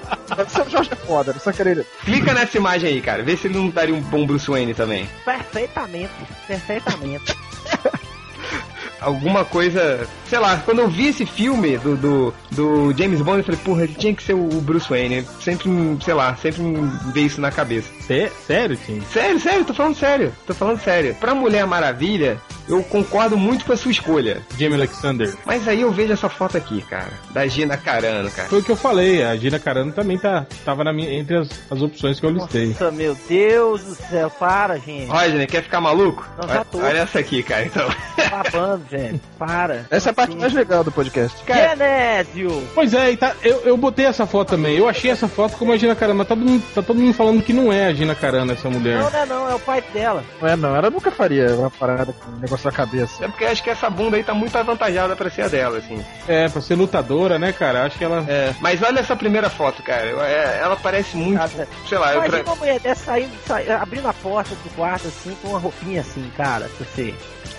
O Jorge é foda, não só querer. Clica nessa imagem aí, cara. Vê se ele não daria um bom Bruce Wayne também. Perfeitamente, perfeitamente. Alguma coisa. Sei lá, quando eu vi esse filme do, do, do James Bond, eu falei, porra, ele tinha que ser o Bruce Wayne. Sempre, me- sei lá, sempre me veio isso na cabeça. Sé- sério, Tim? Sério, sério, tô falando sério. Tô falando sério. Pra Mulher Maravilha, eu concordo muito com a sua escolha. Jamie Alexander. Mas aí eu vejo essa foto aqui, cara. Da Gina Carano, cara. Foi o que eu falei, a Gina Carano também tá, tava na minha, entre as, as opções que eu listei. Nossa, meu Deus do céu, para, gente. Rodney, quer ficar maluco? Não, já olha, tô. olha essa aqui, cara, então. Babando, gente. Para. Essa é a parte mais legal do podcast. Cara, Genésio! Pois é, e tá, eu, eu botei essa foto também. Eu achei essa foto como a Gina Carano, mas todo mundo, tá todo mundo falando que não é a Gina Carano essa mulher. Não, não é não, é o pai dela. Não é não, ela nunca faria uma parada com um negócio na cabeça. É porque eu acho que essa bunda aí tá muito avantajada pra ser a dela, assim. É, pra ser lutadora, né, cara? Acho que ela. É, mas olha essa primeira foto, cara. Eu- é, ela parece muito. Cara, Sei lá, eu Imagina tra... uma mulher dessa saindo, sai- abrindo a porta do quarto assim, com uma roupinha assim, cara. Você.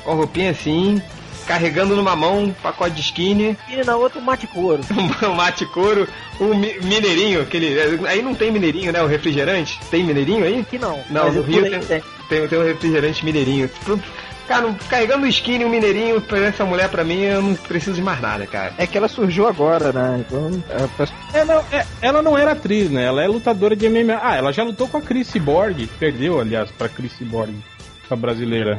com a roupinha assim, carregando numa mão um pacote de skinny, E na outra, um mate couro. um mate couro, um mi- mineirinho, aquele. Aí não tem mineirinho, né? O refrigerante? Tem mineirinho aí? Aqui não. Não, no eu Rio tem- né? Tem, tem um refrigerante mineirinho. Cara, carregando o skinny, um mineirinho, pra essa mulher pra mim, eu não preciso de mais nada, cara. É que ela surgiu agora, né? Então, é, peço- É, não, é, ela não era atriz, né? Ela é lutadora de MMA. Ah, ela já lutou com a Chris Cyborg. Perdeu, aliás, pra Chris Cyborg, a brasileira.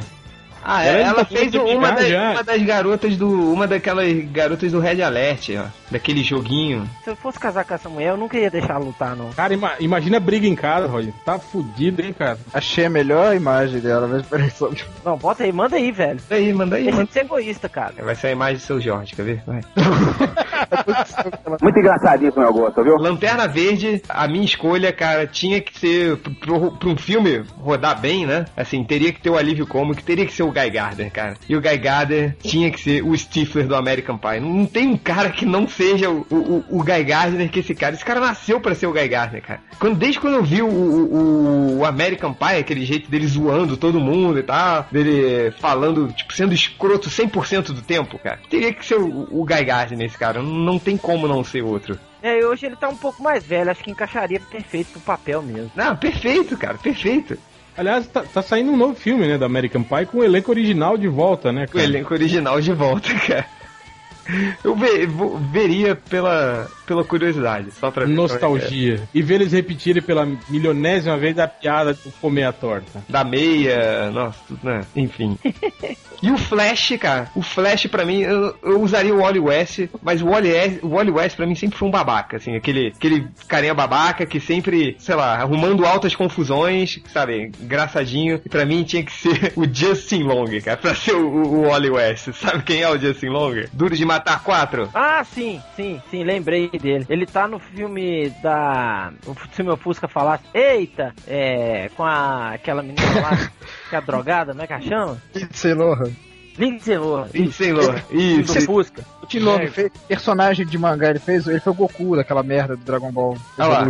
Ah, Ela é, ela fez uma das, uma das garotas do. Uma daquelas garotas do Red Alert, ó. Daquele joguinho. Se eu fosse casar com essa mulher, eu nunca ia deixar ela lutar, não. Cara, ima- imagina a briga em casa, Roger. Tá fudido, hein, cara? achei a melhor imagem dela, mas peraí só. Não, bota aí, manda aí, velho. Manda aí, manda aí, Deixa manda. de ser egoísta, cara. Vai ser a imagem do seu Jorge, quer ver? Vai. Muito engraçadinho esse meu gosto, viu? Lanterna Verde, a minha escolha, cara, tinha que ser pro, pro um filme rodar bem, né? Assim, teria que ter o alívio cômico, teria que ser o Guy Gardner, cara. E o Guy Gardner tinha que ser o Stifler do American Pie. Não, tem um cara que não seja o, o, o Guy Gardner que esse cara. Esse cara nasceu pra ser o Guy Gardner, cara. Quando, desde quando eu vi o, o, o American Pie, aquele jeito dele zoando todo mundo e tal, dele falando, tipo, sendo escroto 100% do tempo, cara. Teria que ser o, o Guy Gardner esse cara. Não, tem como não ser outro. É, e hoje ele tá um pouco mais velho, acho que encaixaria perfeito pro papel mesmo. Não, perfeito, cara, perfeito. Aliás, tá, tá saindo um novo filme, né, da American Pie com o elenco original de volta, né, O cara? elenco original de volta, cara. Eu ve- vou- veria pela, pela curiosidade, só pra ver Nostalgia. E ver eles repetirem pela milionésima vez a piada de comer a torta. Da meia, nossa, tudo, né? Enfim. E o Flash, cara, o Flash pra mim, eu, eu usaria o Wally West, mas o Wally, West- o Wally West pra mim sempre foi um babaca, assim, aquele, aquele carinha babaca que sempre, sei lá, arrumando altas confusões, sabe, engraçadinho, e pra mim tinha que ser o Justin Long, cara, pra ser o, o, o Wally West. Sabe quem é o Justin Long? Duro de Matar 4? Ah, sim, sim, sim, lembrei dele. Ele tá no filme da. O filme Fusca falasse. Eita! É. Com a, aquela menina lá, que é a drogada, não é que ela chama? Lindsay Lohan. Lindsay Lohan. Lindsay Lohan. Do Isso. Fusca. De novo, É. fez personagem de mangá, ele fez, ele foi o Goku daquela merda do Dragon Ball. Ah lá.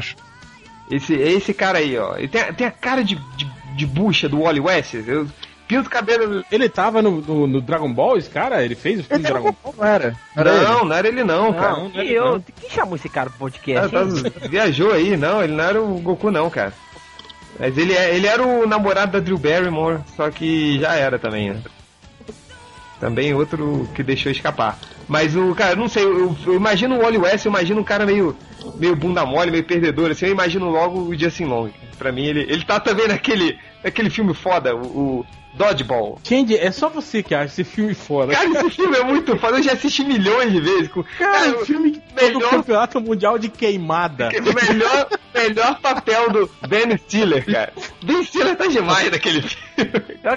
Esse, esse cara aí, ó. Ele tem, tem a cara de, de, de bucha do Wally West. Eu pinto o cabelo. Ele tava no, no- no Dragon Ball, esse cara? Ele fez o filme do Dragon Goku, não era? Não era não, ele? não era ele não, cara. Não, não eu, não. quem chamou esse cara pro Ah, podcast? tá- hein? viajou aí, não, ele não era o Goku não, cara. Mas ele, é- ele era o namorado da Drew Barrymore, só que já era também, né? Também outro que deixou escapar. Mas o, cara, não sei, eu, eu imagino o Wally West, eu imagino um cara meio, meio bunda mole, meio perdedor, assim, eu imagino logo o Justin Long. Pra mim, ele, ele tá também naquele, naquele filme foda, o Dodgeball. Candy, é só você que acha esse filme foda. Cara, esse filme é muito foda, eu já assisti milhões de vezes. Com, Cara, cara, o filme melhor- o campeonato mundial de queimada. O melhor, melhor papel do Ben Stiller, cara. Ben Stiller tá demais naquele filme.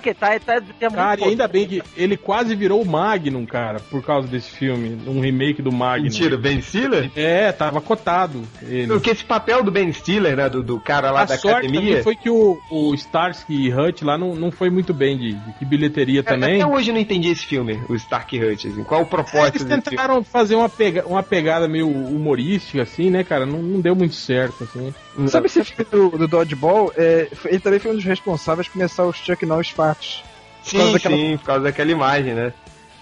Que tá, tá, muito Cara, e ainda bem que ele quase virou o Magnum, cara, por causa desse filme, um remake do Magnum. Mentira, Ben Stiller? É, tava cotado ele. Porque esse papel do Ben Stiller, né, do, do cara lá A da sorte academia... foi que o, o Starsky e Hutch lá não, não foi muito bem de, de bilheteria Cara, também. Até hoje eu não entendi esse filme, o Stark Hutch, assim. Qual o É, propósito Eles desse filme? tentaram fazer uma, pega, uma pegada meio humorística, assim, né, cara? Não, não deu muito certo, assim. Sabe esse filme do, do Dodgeball? É, foi- ele também foi um dos responsáveis por começar os Chuck Norris Farts. Sim, daquela- sim, por causa daquela imagem, né?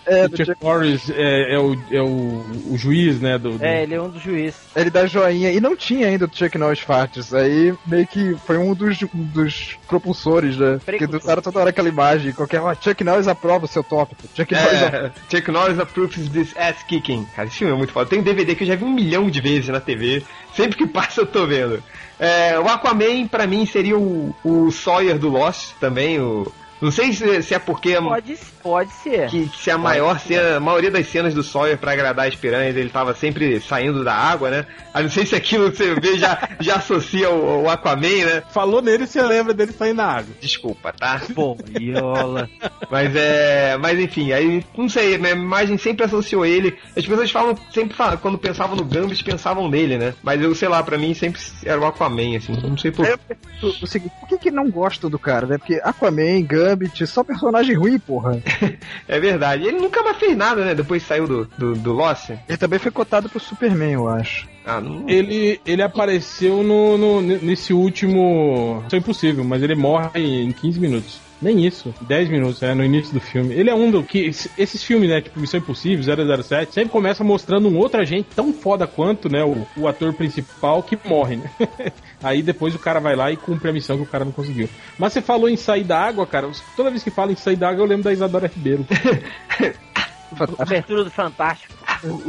É, o do Chuck Norris é, é o, é o, o juiz, né? Do, do- É, ele é um dos juízes. ele dá joinha. E não tinha ainda o Chuck Norris Farts. Aí meio que foi um dos, um dos propulsores, né? Porque Precursor. usaram toda hora aquela imagem. Qualquer hora, Chuck Norris aprova o seu tópico. Chuck Norris aprova. É, Chuck Norris approves this ass kicking. Cara, esse filme é muito foda. Tem um DVD que eu já vi um milhão de vezes na TV. Sempre que passa eu tô vendo. É, o Aquaman, pra mim, seria o, o Sawyer do Lost também. O, não sei se, se é porque a- Pode, pode ser. que, que se a maior cena, a maioria das cenas do Sawyer pra agradar as piranhas, ele tava sempre saindo da água, né? Aí não sei se aquilo que você vê já, já associa o, o Aquaman, né? Falou nele, você lembra dele sair na água. Desculpa, tá? Pô, Iola. Mas é. Mas enfim, aí não sei, minha imagem sempre associou ele. As pessoas falam, sempre falam, quando pensavam no Gambit, pensavam nele, né? Mas eu sei lá, pra mim sempre era o Aquaman, assim. Não sei por eu pergunto o seguinte, por que, que não gostam do cara, né? Porque Aquaman, Gambit, só personagem ruim, porra. É verdade. Ele nunca mais fez nada, né? Depois saiu do, do, do Lost. Ele também foi cotado pro Superman, eu acho. Ah, não. Ele, ele apareceu no, no- nesse último. Isso é impossível, mas ele morre em 15 minutos. Nem isso, 10 minutos, é, no início do filme. Ele é um do que. Esses filmes, né, tipo Missão Impossível, 007, sempre começa mostrando um outro agente tão foda quanto, né, o, o ator principal que morre, né? Aí depois o cara vai lá e cumpre a missão que o cara não conseguiu. Mas você falou em sair da água, cara. Toda vez que fala em sair da água, eu lembro da Isadora Ribeiro. Abertura do Fantástico.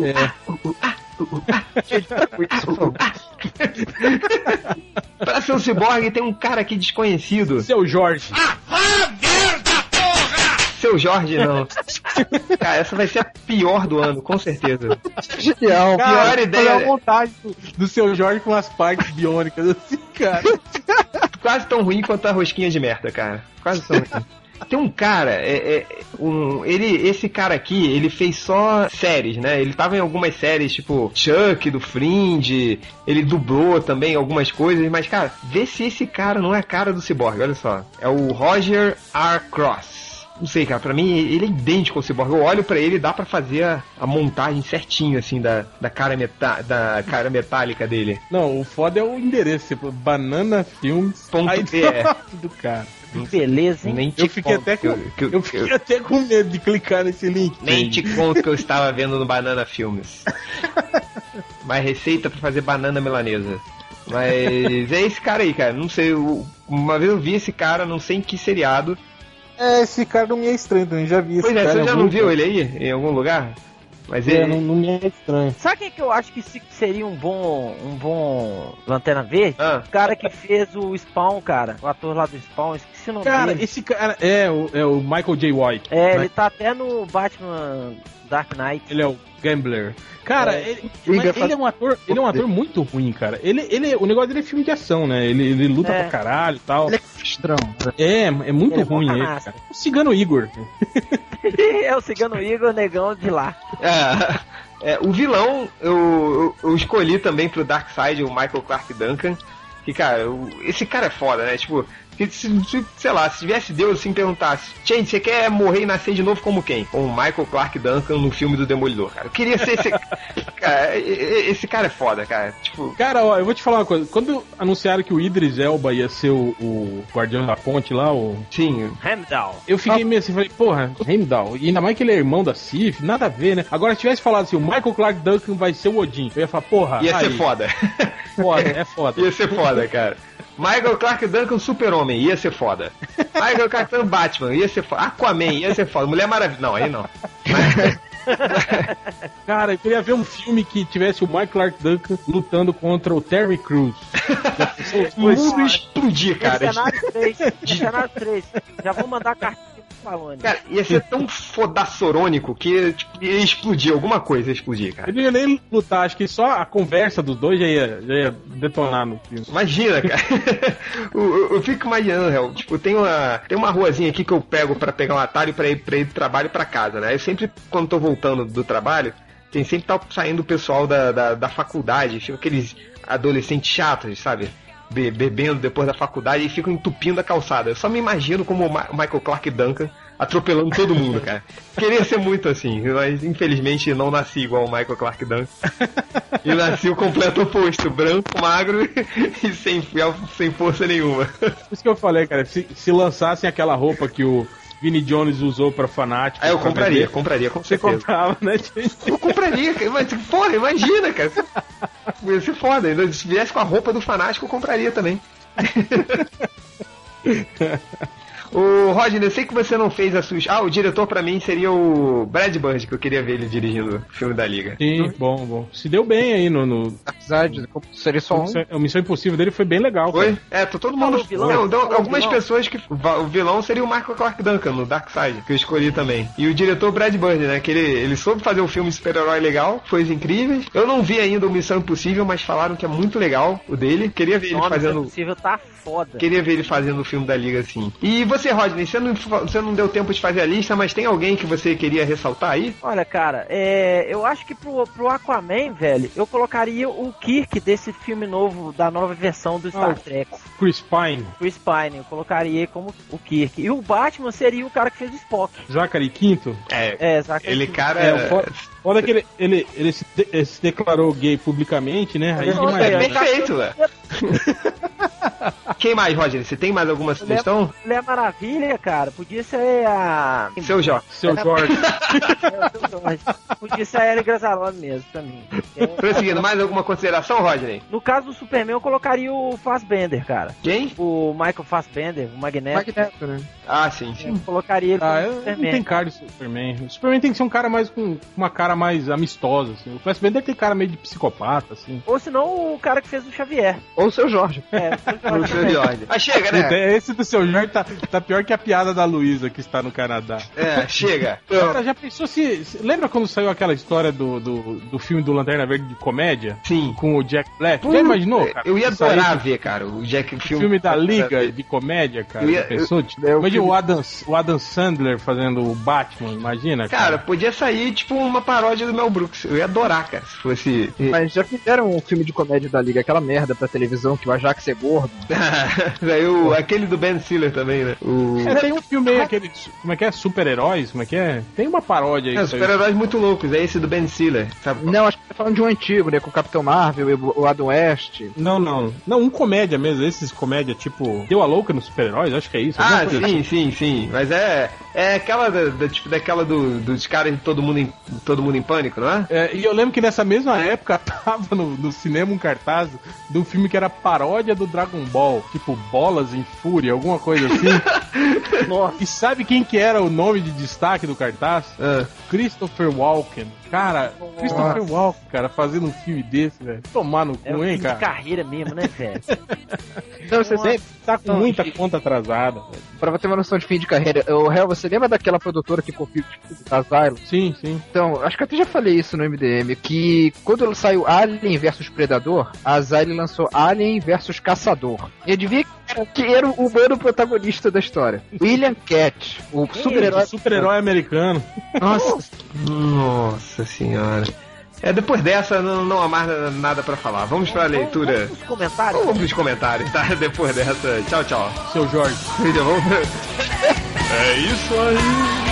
É, Pra ser um ciborgue, tem um cara aqui desconhecido. seu Jorge. Seu Jorge, não. Cara, essa vai ser a pior do ano, com certeza. Genial. Pior ideia. A montagem do, do seu Jorge com as partes biônicas, assim, cara. Quase tão ruim quanto a rosquinha de merda, cara. Quase tão ruim. Tem um cara, é, é, um, ele, esse cara aqui, ele fez só séries, né? Ele tava em algumas séries, tipo Chuck, do Fringe, ele dublou também algumas coisas, mas, cara, vê se esse cara não é a cara do Cyborg, olha só. É o Roger R. Cross. Não sei, cara, pra mim ele é idêntico ao Cyborg. Eu olho pra ele e dá pra fazer a, a montagem certinho, assim, da, da, cara meta, da cara metálica dele. Não, o foda é o endereço, tipo, banana filmes. Ponto aí BR. do cara. Que beleza, hein? Nem te Eu fiquei conto até com, que eu- que eu fiquei até com medo de clicar nesse link. Nem te conto que eu estava vendo no Banana Filmes. Mas receita pra fazer banana milanesa. Mas é esse cara aí, cara. Não sei, eu- uma vez eu vi esse cara, não sei em que seriado. É, esse cara não me é estranho também, já vi esse Pois é, você já não viu lugar. ele aí, em algum lugar? Mas É, ele. não, não me é estranho. Sabe quem que eu acho que se- seria um bom. um bom Lanterna Verde? Ah. O cara que fez o Spawn, cara. O ator lá do Spawn, esqueci o nome Cara, dele. esse cara é o, é o Michael J. White. É, né? ele tá até no Batman Dark Knight. Ele é o Gambler. Cara, É. ele, Ele é um ator, ele é um ator muito ruim, cara. Ele, ele, o negócio dele é filme de ação, né? Ele, ele luta É. pra caralho e tal. Ele é castrão. É, é muito Ele é ruim bom ele, cara. O Cigano Igor. é o Cigano Igor Negão de lá. É, é, o vilão eu, eu, eu escolhi também pro Darkseid, o Michael Clark Duncan. Que, cara, o- esse cara é foda, né? Tipo, se, se- sei lá, se tivesse Deus assim perguntasse, gente, você quer morrer e nascer de novo como quem? Com o Michael Clark Duncan no filme do Demolidor, cara. Eu queria ser esse. cara, esse cara é foda, cara. Tipo, Cara, ó, eu vou te falar uma coisa. Quando anunciaram que o Idris Elba ia ser o, o Guardião da Ponte lá, o... sim. Heimdall. eu fiquei meio assim, falei, porra, Heimdall. E ainda mais que ele é irmão da Sif, nada a ver, né? Agora, se tivesse falado assim, o Michael Clark Duncan vai ser o Odin, eu ia falar, porra, Ia ser aí, foda. foda, é foda. Ia ser foda, cara. Michael Clark Duncan Super-Homem, ia ser foda. Michael Clark Duncan Batman, ia ser foda. Aquaman, ia ser foda. Mulher Maravilha. Não, aí não. Cara, eu queria ver um filme que tivesse o Michael Clark Duncan lutando contra o Terry Crews. O mundo explodir, cara. Cenário 3. Cenário 3. Já vou mandar cartinha pro Stallone. Cara, ia ser tão fodaçorônico que tipo, ia explodir, alguma coisa ia explodir, cara. Eu não ia nem lutar, acho que só a conversa dos dois já ia, já ia detonar no filme. Imagina, cara. eu, eu- eu fico imaginando, real. Tipo, tem uma, tem uma ruazinha aqui que eu pego pra pegar um atalho pra ir, pra ir do trabalho pra casa, né? Eu sempre, quando tô voltando do trabalho, tem sempre tá saindo o pessoal da, da, da faculdade, fica aqueles adolescentes chatos, sabe? Be- bebendo depois da faculdade e ficam entupindo a calçada. Eu só me imagino como o Ma- Michael Clark Duncan atropelando todo mundo, cara. Queria ser muito assim, mas infelizmente não nasci igual o Michael Clark Duncan. E nasci o completo oposto, branco, magro e sem, sem força nenhuma. Por isso que eu falei, cara, se, se lançassem aquela roupa que o Vinnie Jones usou pra fanático. Aí eu pra compraria, vender, compraria, com Você certeza. comprava, né? Eu compraria. Mas, porra, imagina, cara. Ia ser foda. ainda Se viesse com a roupa do fanático, eu compraria também. Ô, Rodney, eu sei que você não fez a sua. Ah, o diretor pra mim seria o Brad Bird, que eu queria ver ele dirigindo o filme da Liga. Sim, bom, bom. Se deu bem aí no. no... Darkseid, como seria só um. A Missão Impossível dele foi bem legal. Foi? cara. É, tô todo Falou mundo. o vilão? Não, Falou o algumas vilão? pessoas que. O vilão seria o Michael Clark Duncan no Darkseid, que eu escolhi também. E o diretor Brad Bird, né? Que ele, ele soube fazer um filme de super-herói legal, coisas incríveis. Eu não vi ainda o Missão Impossível, mas falaram que é muito legal o dele. Queria ver ele Nome fazendo. possível tá foda. Queria ver ele fazendo o filme da Liga assim. E você, Rodney, você não, você não deu tempo de fazer a lista, mas tem alguém que você queria ressaltar aí? Olha, cara, é, eu acho que pro, pro Aquaman, velho, eu colocaria o Kirk desse filme novo, da nova versão do Star Ah, Trek. Chris Pine, Chris Pine, eu colocaria ele como o Kirk. E o Batman seria o cara que fez o Spock. Zachary Quinto. É. É, Zachary Ele, Quinto. cara. É, o foda, foda que ele, ele, ele se, de- ele se declarou gay publicamente, né? Aí Não, É imagina. perfeito, velho. Quem mais, Rodney? Você tem mais alguma sugestão? Mulher Maravilha, cara, podia ser a. Seu Jorge. Seu Jorge. É, o seu Jorge. Podia ser a Ellie Grazalone mesmo, pra mim. É, Prosseguindo, mais alguma consideração, Rodney? no caso do Superman, eu colocaria o Fassbender, cara. Quem? O Michael Fassbender, o Magneto. Magneto, né? Ah, sim, sim. Eu colocaria ele como Ah, eu, não Superman. tem cara de Superman. O Superman tem que ser um cara mais com uma cara mais amistosa, assim. O Fassbender tem cara meio de psicopata, assim. Ou senão o cara que fez o Xavier. Ou o seu Jorge. É, O seu Jorge. Ah, chega, né? Esse do seu Jorge tá, tá pior que a piada da Luísa que está no Canadá. É, chega. Cara, já pensou se. Lembra quando saiu aquela história do, do, do filme do Lanterna Verde de comédia? Sim. Com o Jack Black? Já imaginou, cara? Eu ia adorar ver, cara, o Jack o filme. filme da Liga de comédia, cara. Eu ia- pensou? Tipo, é, o imagina filme- o Adam, o Adam Sandler fazendo o Batman, imagina, Cara, cara. podia sair tipo uma paródia do Mel Brooks. Eu ia adorar, cara, se fosse. Mas já fizeram um filme de comédia da Liga, aquela merda pra televisão que o Ajax é gordo. Aí o, aquele do Ben Stiller também, né? O. É, tem um filme aí, aquele. Como é que é? Super-heróis? Como é que é? Tem uma paródia aí. É, super-heróis muito loucos, é esse do Ben Stiller, sabe? Não, acho que tá falando de um antigo, né? Com o Capitão Marvel, e o Adam West. Não, não. Não, um comédia mesmo. Esses comédia tipo. Deu a louca nos super-heróis? Acho que é isso. Ah, sim, sim, sim. Mas é. É aquela da, da- tipo daquela do, dos caras de todo mundo em, todo mundo em pânico, não é? É, e eu lembro que nessa mesma época tava no, no cinema um cartaz de um filme que era paródia do Dragon Ball, tipo Bolas em Fúria, alguma coisa assim. Nossa. e sabe quem que era o nome de destaque do cartaz? Ah. Christopher Walken. Cara, Christopher Walken, cara, fazendo um filme desse, velho. Tomar no É um cu, hein, fim de cara. carreira mesmo, né, velho? Não, você Nossa. sempre, Tá com muita conta atrasada, velho. pra ter uma noção de fim de carreira, o Hell, você lembra daquela produtora que copiou o Asylum? Sim, sim. Então, acho que eu até já falei isso no MDM, que quando saiu Alien vs Predador, a Asylum lançou Alien vs Caçador. E adivinha que era o humano protagonista da história? William Cat, o super-herói. Super-herói americano. Nossa, Nossa senhora. É, depois dessa não, não há mais nada pra falar. Vamos pra leitura. Vamos pros comentários. Vamos pros comentários, tá? Depois dessa. Tchau, tchau. Seu Jorge. É isso aí.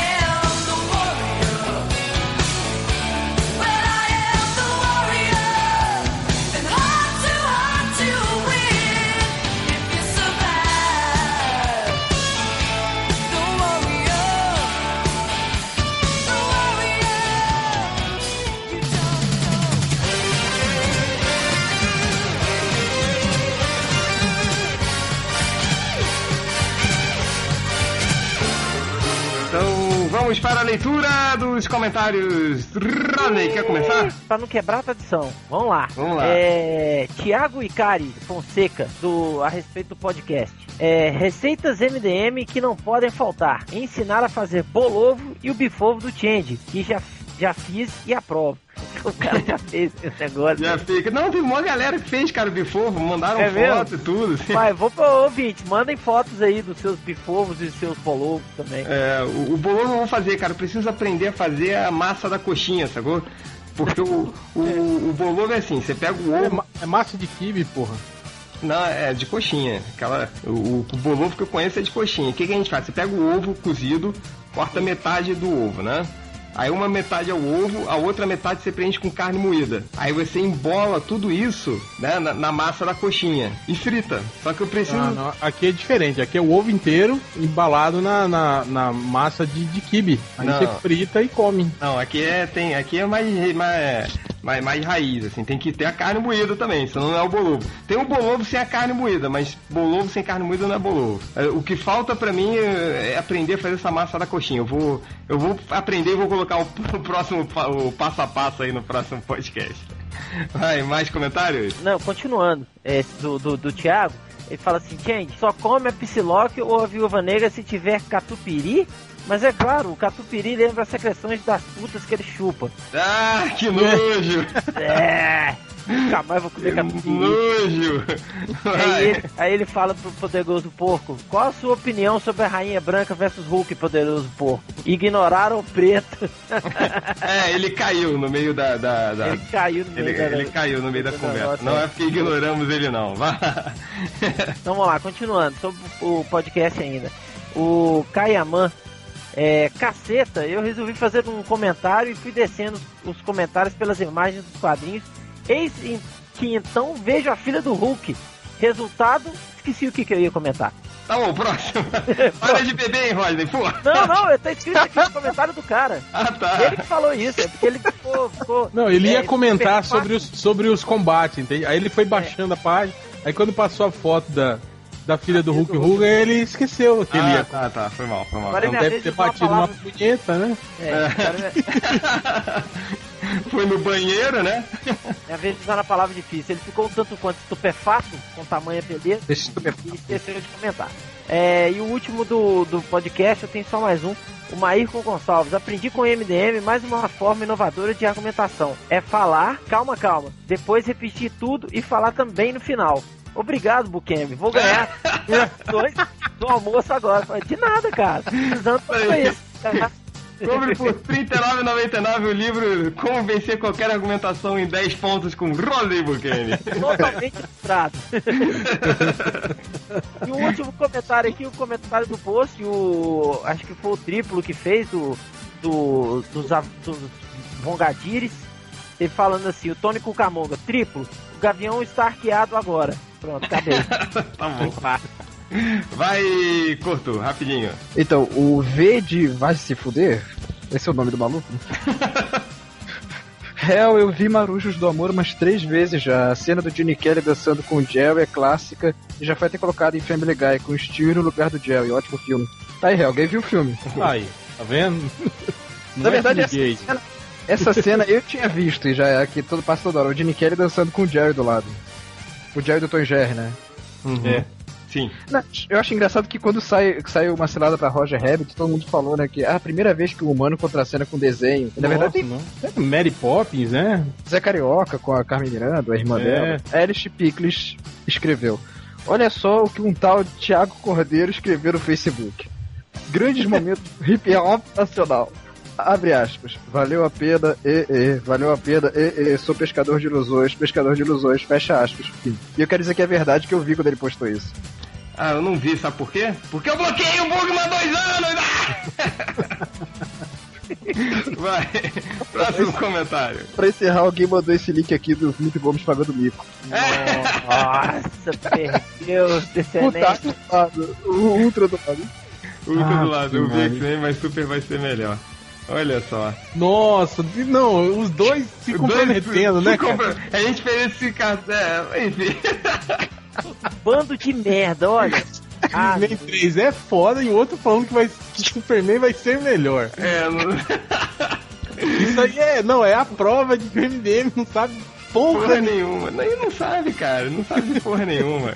Leitura dos comentários. Rodney, quer começar? Pra não quebrar a tradição. Vamos lá. Vamos lá. É, Tiago Icari Fonseca, do, a respeito do podcast. É, receitas MDM que não podem faltar. Ensinar a fazer bolovo e o bifovo do Change, que já, já fiz e aprovo. O cara já fez esse negócio. Já fica. Não, tem uma galera que fez, cara, o bifofo, mandaram É mesmo? foto e tudo. assim. Vai, vou pro ouvinte, mandem fotos aí dos seus bifovos e seus bolovos também. É, o, o bolovo eu vou fazer, cara. Eu preciso aprender a fazer a massa da coxinha, sacou? Porque o, o, o bolovo é assim, você pega o É, ovo. ma- é massa de kibe, porra. Não, é de coxinha. Aquela, o, o bolovo que eu conheço é de coxinha. O que, que a gente faz? Você pega o ovo cozido, corta metade do ovo, né? Aí uma metade é o ovo, a outra metade você preenche com carne moída. Aí você embola tudo isso né, na, na massa da coxinha e frita. Só que eu preciso. Ah, não, aqui é diferente. Aqui é o ovo inteiro embalado na, na, na massa de, de kibe. Aí Não. você frita e come. Não, aqui é, tem, aqui é mais, mais, mais, mais raiz, assim, tem que ter a carne moída também, senão não é o bolovo. Tem o bolovo sem a carne moída, mas bolovo sem carne moída não é bolovo. É, O que falta pra mim é é aprender a fazer essa massa da coxinha. Eu vou, eu vou aprender e vou colocar o, o próximo, o passo a passo aí no próximo podcast. Vai, mais comentários? Não, continuando, esse do, do, do Thiago, ele fala assim, Change, só come a Psylocke ou a Viúva Negra se tiver catupiry? Mas é claro, o catupiry lembra as secreções das putas que ele chupa. Ah, que nojo! É, nunca mais vou comer Que catupiry. nojo! Aí ele, aí ele fala pro poderoso porco: Qual a sua opinião sobre a Rainha Branca versus Hulk, poderoso porco? Ignoraram o preto. É, ele caiu no meio da. da, da- Ele caiu no meio Ele, da. ele caiu no meio da do conversa. Não é. é porque ignoramos ele, não. Vá. Então vamos lá, continuando, sobre o podcast ainda. O Kayaman, é, caceta, eu resolvi fazer um comentário e fui descendo os comentários pelas imagens dos quadrinhos. Eis que então vejo a filha do Hulk. Resultado, esqueci o que, que eu ia comentar. Tá bom, próximo. Para de beber, hein, Rodney, pô. Não, não, tá escrito aqui no comentário do cara. Ah, tá. Ele que falou isso, é porque ele ficou. ficou Não, ele ia é, comentar sobre os, sobre os combates, entende? Aí ele foi baixando a página, aí quando passou a foto da, da filha do Hulk Hogan, ele esqueceu que ele Ah, ia. tá, tá, foi mal, foi mal. Agora é Então deve ter uma batido uma punheta, né? É, agora é Foi no banheiro, né? minha vez de usar a palavra difícil. Ele ficou um tanto quanto estupefato com tamanha beleza. Deixa eu e esqueceu de comentar. É, e o último do, do podcast, eu tenho só mais um. O Maír com Gonçalves. Aprendi com o MDM mais uma forma inovadora de argumentação. É falar, calma, calma. Depois repetir tudo e falar também no final. Obrigado, Bukemi. Vou ganhar dois do almoço agora. Falei, De nada, cara. Precisando pra isso. Compre por R$ 39,99 o livro Como Vencer Qualquer Argumentação em 10 Pontos com Rodney Buchanan. Totalmente ilustrado. e o último comentário aqui, o comentário do post, o. Acho que foi o triplo que fez do. do dos, dos Vongadires. Ele falando assim, o Tony Cucamonga, triplo, o Gavião está arqueado agora. Pronto, acabei. tá bom. Vai, Corto, rapidinho. Então, o V de Vai Se Fuder, esse é o nome do maluco? Hell, eu vi Marujos do Amor umas três vezes já. A cena do Gene Kelly dançando com o Jerry é clássica e já foi até colocada em Family Guy com o Stu no lugar do Jerry. Ótimo filme. Tá aí, Hell, alguém viu o filme? Aí, tá vendo? Não Na é verdade, essa cena, Essa cena eu tinha visto e já é aqui todo passa toda hora. O Jimmy Kelly dançando com o Jerry do lado. O Jerry do Tom Jerry, né? Uhum. É. Sim. Não, eu acho engraçado que quando sai, sai uma cilada pra Roger Rabbit, todo mundo falou, né, que é a primeira vez que o humano contracena com desenho. Na verdade, tem não. É Mary Poppins, né? Zé Carioca com a Carmen Miranda, a irmã É. dela. Alice Pickles escreveu. Olha só o que um tal Thiago Cordeiro escreveu no Facebook. Grandes momentos hip hop nacional. Abre aspas. Valeu a pena, e, e, valeu a pena, e, e, sou pescador de ilusões, pescador de ilusões, fecha aspas. E eu quero dizer que é verdade que eu vi quando ele postou isso. Ah, eu não vi, sabe por quê? Porque eu bloqueei o Bugman há dois anos! Ah! Vai, próximo comentário. Pra encerrar, alguém mandou esse link aqui do Felipe Gomes pagando mico. Nossa, perdeu. Lado, o ultra do lado. O outro Ah, do lado, eu vi que X-Men, mas Super vai ser melhor. Olha só. Nossa, não, os dois se comprometendo, Dois- né, se cara? A gente fez esse caso. É, enfim. Bando de merda, olha. Ah, X-Men 3 é foda e o outro falando que, vai, que Superman vai ser melhor. É, não... Isso aí é, não, é a prova de que o MDM não sabe porra, porra nenhuma. nenhuma. Nem não sabe, cara. Não sabe de porra nenhuma.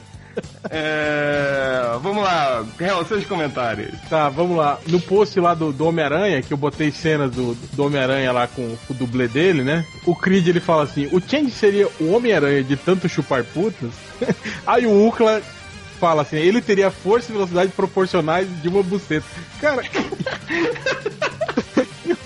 É, vamos lá, seus comentários. Tá, vamos lá. No post lá do, do Homem-Aranha, que eu botei cenas do, do Homem-Aranha lá com o dublê dele, né? O Creed ele fala assim: o Change seria o Homem-Aranha de tanto chupar putas? Aí o Ukla fala assim: ele teria força e velocidade proporcionais de uma buceta. Cara.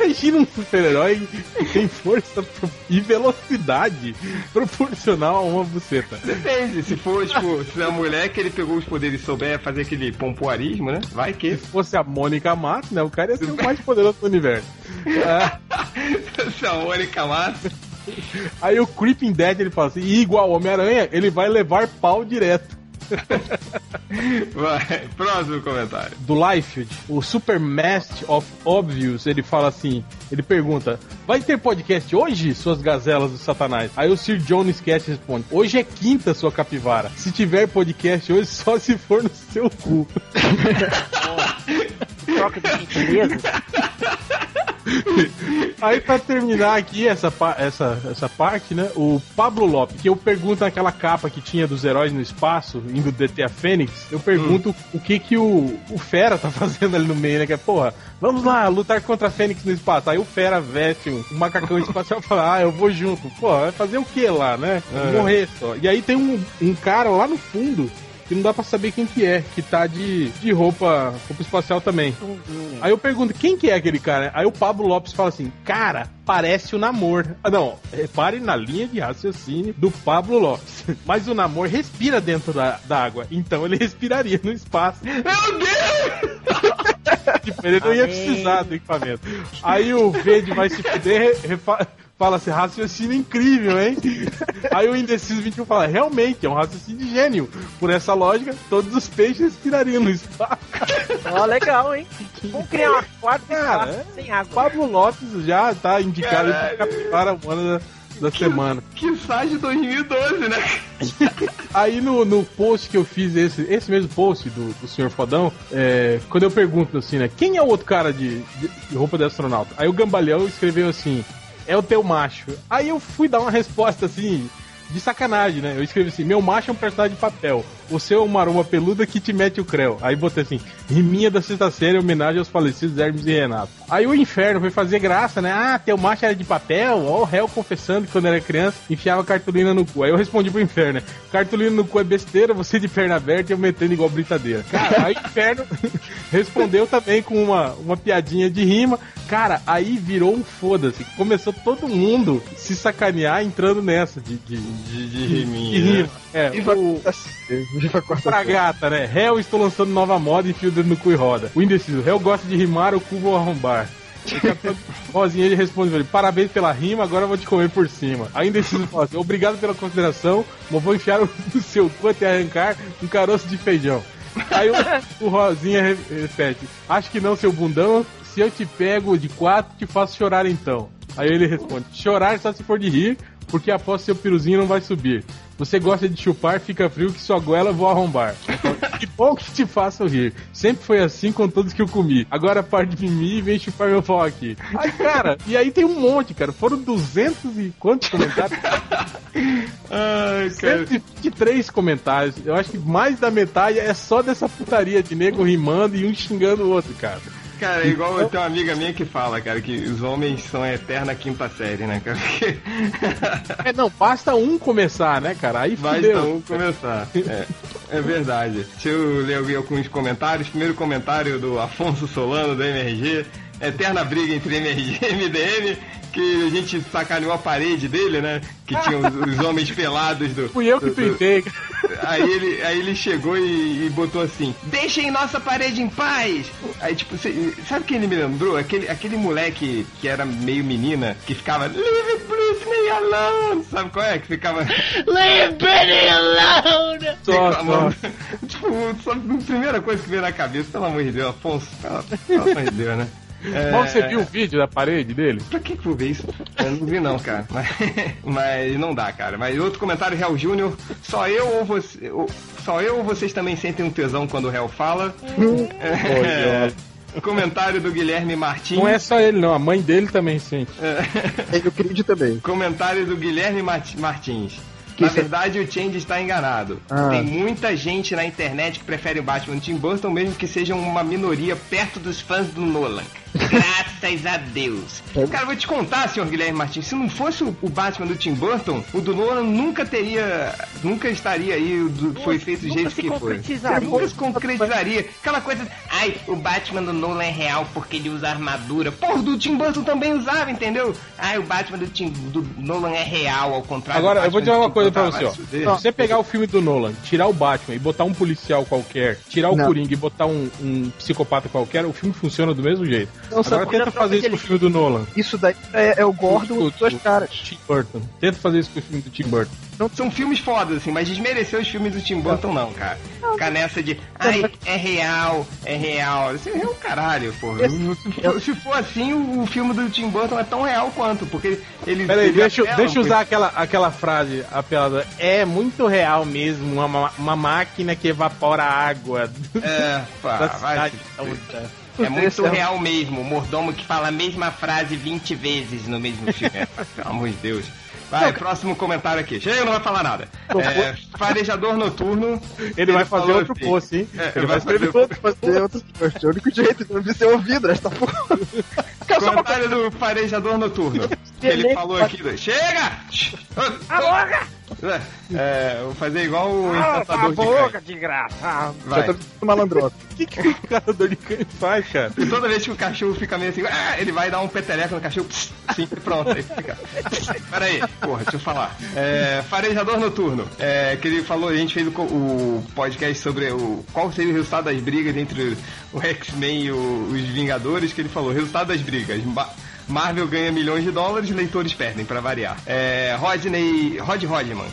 Imagina um super-herói que tem força e velocidade proporcional a uma buceta. Depende, se for, tipo, se é a mulher que ele pegou os poderes e souber fazer aquele pompoarismo, né? Vai Se que. fosse a Mônica Matos, né? O cara ia ser o mais poderoso do universo. Se a Mônica Massa. Aí o Creeping Dead ele fala assim: e igual Homem-Aranha, ele vai levar pau direto. Vai, próximo comentário. Do Liefeld, o Super Mast of Obvious, ele fala assim: ele pergunta, vai ter podcast hoje, suas gazelas do Satanás? Aí o Sir John Sketch responde: hoje é quinta, sua capivara. Se tiver podcast hoje, só se for no seu cu. troca de gentileza. Aí pra terminar aqui essa, essa, essa parte, né? O Pablo Lopes, que eu pergunto naquela capa que tinha dos heróis no espaço, indo DT a Fênix, eu pergunto o que que o, o Fera tá fazendo ali no meio, né? Que é, porra, vamos lá, lutar contra a Fênix no espaço. Aí o Fera veste um, macacão espacial e fala, ah, eu vou junto. Pô, vai fazer o que lá, né? Morrer só. E aí tem um, um cara lá no fundo que não dá pra saber quem que é, que tá de, de roupa, roupa espacial também. Aí eu pergunto, quem que é aquele cara? Aí o Pablo Lopes fala assim, cara, parece o Namor. Ah, não, repare na linha de raciocínio do Pablo Lopes. Mas o Namor respira dentro da, da água, então ele respiraria no espaço. Meu Deus! Tipo, ele não ia Amém. precisar do equipamento. Aí o Verde vai se fuder, fala assim, raciocínio incrível, hein? Aí o Indeciso 21 fala, realmente, é um raciocínio de gênio. Por essa lógica, todos os peixes respirariam no espaço. Ó, legal, hein? Vamos criar uma quadra Cara, espaço sem água. Pablo Lopes já tá indicado Caralho. capivara humana da, da semana. Que sai de 2012, né? Aí no, no post que eu fiz, esse, esse mesmo post do, do Senhor Fodão, é, quando eu pergunto assim, né, quem é o outro cara de, de- de roupa de astronauta? Aí o Gambaleão escreveu assim, é o teu macho. Aí eu fui dar uma resposta assim, de sacanagem, né? Eu escrevi assim, meu macho é um personagem de papel, o seu é uma aroma peluda que te mete o creu. Aí botei assim, riminha da sexta série, homenagem aos falecidos Hermes e Renato. Aí o inferno foi fazer graça, né? Ah, teu macho era de papel, ó o réu confessando que quando era criança enfiava cartolina no cu. Aí eu respondi pro inferno, né? Cartolina no cu é besteira, você de perna aberta e eu metendo igual britadeira. Cara, aí o inferno respondeu também com uma, uma piadinha de rima. Cara, aí virou um foda-se. Começou todo mundo se sacanear entrando nessa de, de, De, de de riminha. né? rima. É, Viva o, Viva quarta Fragata, né? Hell, estou lançando nova moda e fio o dedo no cu e roda. O indeciso, Hell gosta de rimar, o cu vou arrombar. O Capitão Rosinha ele responde pra ele, parabéns pela rima, agora eu vou te comer por cima. O indeciso fala assim, obrigado pela consideração, mas vou enfiar o- no seu cu até arrancar um caroço de feijão. Aí o, o Rosinha re- repete, acho que não, seu bundão, se eu te pego de quatro, te faço chorar então. Aí ele responde, chorar só se for de rir, porque que seu piruzinho não vai subir. Você gosta de chupar, fica frio que sua goela vou arrombar. que bom que te faço rir. Sempre foi assim com todos que eu comi. Agora parte de mim e vem chupar meu pau aqui. Aí, cara, e aí tem um monte, cara. Foram 200 e quantos comentários? Ai, cara. 123 comentários. Eu acho que mais da metade é só dessa putaria de nego rimando e um xingando o outro, cara. Cara, é igual eu tenho uma amiga minha que fala, cara, que os homens são a eterna quinta série, né, cara? é, não, basta um começar, né, cara? Aí Basta fudeu. um começar. É, é verdade. Deixa eu ler alguns comentários. Primeiro comentário do Afonso Solano, do MRG. Eterna briga entre MRG e MDM que a gente sacaneou a parede dele, né? Que tinha os, os homens pelados do. Fui eu que tuitei. Aí ele, aí ele chegou e, e, botou assim: Deixem nossa parede em paz! Aí, tipo, cê, sabe quem ele me lembrou? Aquele, aquele moleque que era meio menina, que ficava Leave Britney alone! Sabe qual é? Que ficava Leave Britney alone! Só, só. Tipo, só a primeira coisa que veio na cabeça, pelo amor de Deus, Afonso, pelo, pelo amor de Deus, né? É... Mas você viu o vídeo da parede dele? Pra que, que vou ver isso? Eu não vi não, cara. Mas, mas não dá, cara. Mas outro comentário, Real Júnior. Só eu ou você. Só eu ou vocês também sentem um tesão quando o réu fala? é... Comentário do Guilherme Martins. Não é só ele, não. A mãe dele também sente. É. Eu acredito também. Comentário do Guilherme Martins. Que na verdade, o Change está enganado. Ah. Tem muita gente na internet que prefere o Batman do Tim Burton, mesmo que sejam uma minoria perto dos fãs do Nolan. Graças a Deus. Cara, vou te contar, senhor Guilherme Martins, se não fosse o, Batman do Tim Burton, o do Nolan nunca teria. Nunca estaria aí, do, foi feito do jeito que foi. Nunca se concretizaria. Aquela coisa. Ai, o Batman do Nolan é real porque ele usa armadura. Porra, do Tim Burton também usava, entendeu? Ai, o Batman do, Tim, do Nolan é real, ao contrário. Agora, eu vou dizer uma coisa pra você, ó. Se você pegar o filme do Nolan, tirar o Batman e botar um policial qualquer, tirar o Coringa e botar um, um psicopata qualquer, o filme funciona do mesmo jeito. Não, Agora tenta fazer isso com o filme do Nolan. Isso daí é, é o Gordon dos dois caras. Tim Burton. Tenta fazer isso com o filme do Tim Burton. Não, são filmes fodas, assim, mas desmerecer os filmes do Tim Burton não, cara. Ficar nessa de, ai, é real, é real. Isso é o caralho, porra. Se, se for assim, o, o, filme do Tim Burton é tão real quanto, porque ele... Peraí, deixa, deixa eu usar aquela, aquela frase apelada. É muito real mesmo, uma, uma máquina que evapora água. É, pá, vai é muito real mesmo, o mordomo que fala a mesma frase 20 vezes no mesmo filme. Pelo amor de Deus. Vai, próximo comentário aqui. Chega, não vai falar nada. É, farejador noturno. Ele, ele vai fazer outro assim, post, hein? É, ele vai fazer outro, fazer outro post. É o único jeito de ser ouvido nesta porra. Comentário do farejador noturno. ele falou aqui. Chega! A boca! É, é, vou fazer igual o ah, encantador de boca, de graça. Vai. malandroso. O que, que o encantador de cães faz, cara? E toda vez que o cachorro fica meio assim, ah, ele vai dar um peteleco no cachorro, assim, pronto, aí fica. Pera aí, porra, deixa eu falar. É, farejador noturno. É, que ele falou, a gente fez o, o, podcast sobre o qual seria o resultado das brigas entre o X-Men e o, os Vingadores, que ele falou, resultado das brigas. Marvel ganha milhões de dólares, leitores perdem, para variar. É, Rodney, Rod Rodman.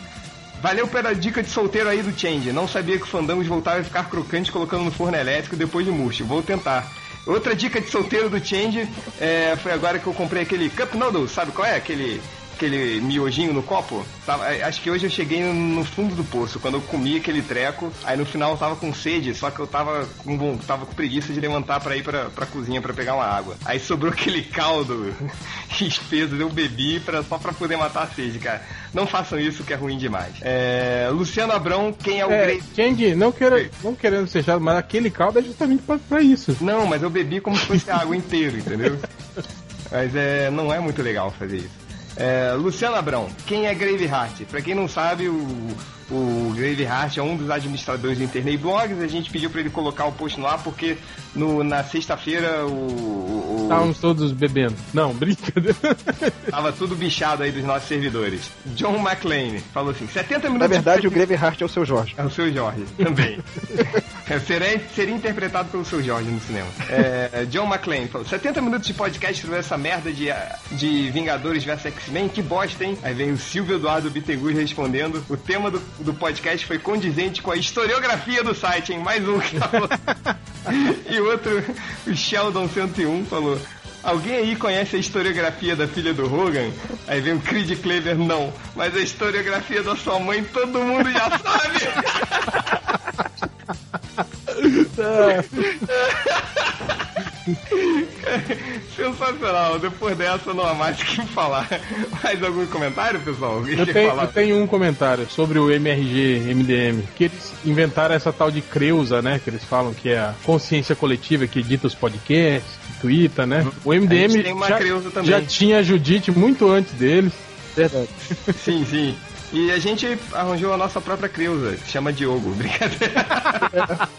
Valeu pela dica de solteiro aí do Change. Não sabia que o Fandangos voltava a ficar crocante colocando no forno elétrico depois de murcho. Vou tentar. Outra dica de solteiro do Change é, foi agora que eu comprei aquele Cup Noodle, sabe qual é? Aquele aquele miojinho no copo. Tava, é, acho que hoje eu cheguei no fundo do poço, quando eu comi aquele treco. Aí no final eu tava com sede, só que eu tava com, tava com preguiça de levantar para ir pra, pra cozinha para pegar uma água. Aí sobrou aquele caldo espeso, eu bebi pra, só pra poder matar a sede, cara. Não façam isso que é ruim demais. É, Luciano Abrão, quem é o é, Grey... não, queira, não querendo ser chato, mas aquele caldo é justamente pra, pra isso. Não, mas eu bebi como se fosse água inteira, entendeu? Mas é, não é muito legal fazer isso. É, Luciano Abrão, quem é Graveheart? Para quem não sabe, o, o Graveheart é um dos administradores do Internet Blogs. A gente pediu para ele colocar o post no ar porque no, na sexta-feira o, o. Estávamos todos bebendo. Não, brincadeira. Tava tudo bichado aí dos nossos servidores. John McClane falou assim: 70 minutos. Na verdade, de... o Graveheart é o seu Jorge. É o seu Jorge, também. É, seria, seria interpretado pelo seu Jorge no cinema. É, John McClane falou: 70 minutos de podcast sobre essa merda de, de Vingadores vs X-Men, que bosta, hein? Aí vem o Silvio Eduardo Bittencourt respondendo: o tema do, do podcast foi condizente com a historiografia do site, hein? Mais um que falou. e outro, o Sheldon 101 falou: Alguém aí conhece a historiografia da filha do Hogan? Aí vem o Creed Cleaver, não. Mas a historiografia da sua mãe todo mundo já sabe. Sensacional. Depois dessa não há mais o que falar. Mais algum comentário, pessoal? Eu tenho, falar? eu tenho um comentário sobre o MRG MDM, que eles inventaram essa tal de Creusa, né? Que eles falam que é a consciência coletiva que edita os podcasts, que twitta, né? O A MDM gente tem uma já, já tinha a Judite muito antes deles. Verdade. Sim, sim. E a gente arranjou a nossa própria Creusa, que chama Diogo. Brincadeira.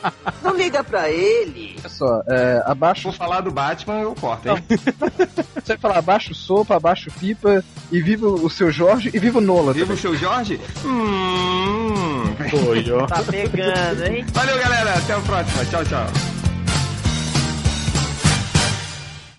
Não liga pra ele. Olha só, é, abaixo. Vou falar do Batman, eu corto, hein? Você vai falar abaixo sopa, abaixo pipa, e viva o seu Jorge e viva o Nola. Viva o seu Jorge? Hum. Foi, ó. Tá pegando, hein? Valeu, galera. Até a próxima. Tchau, tchau.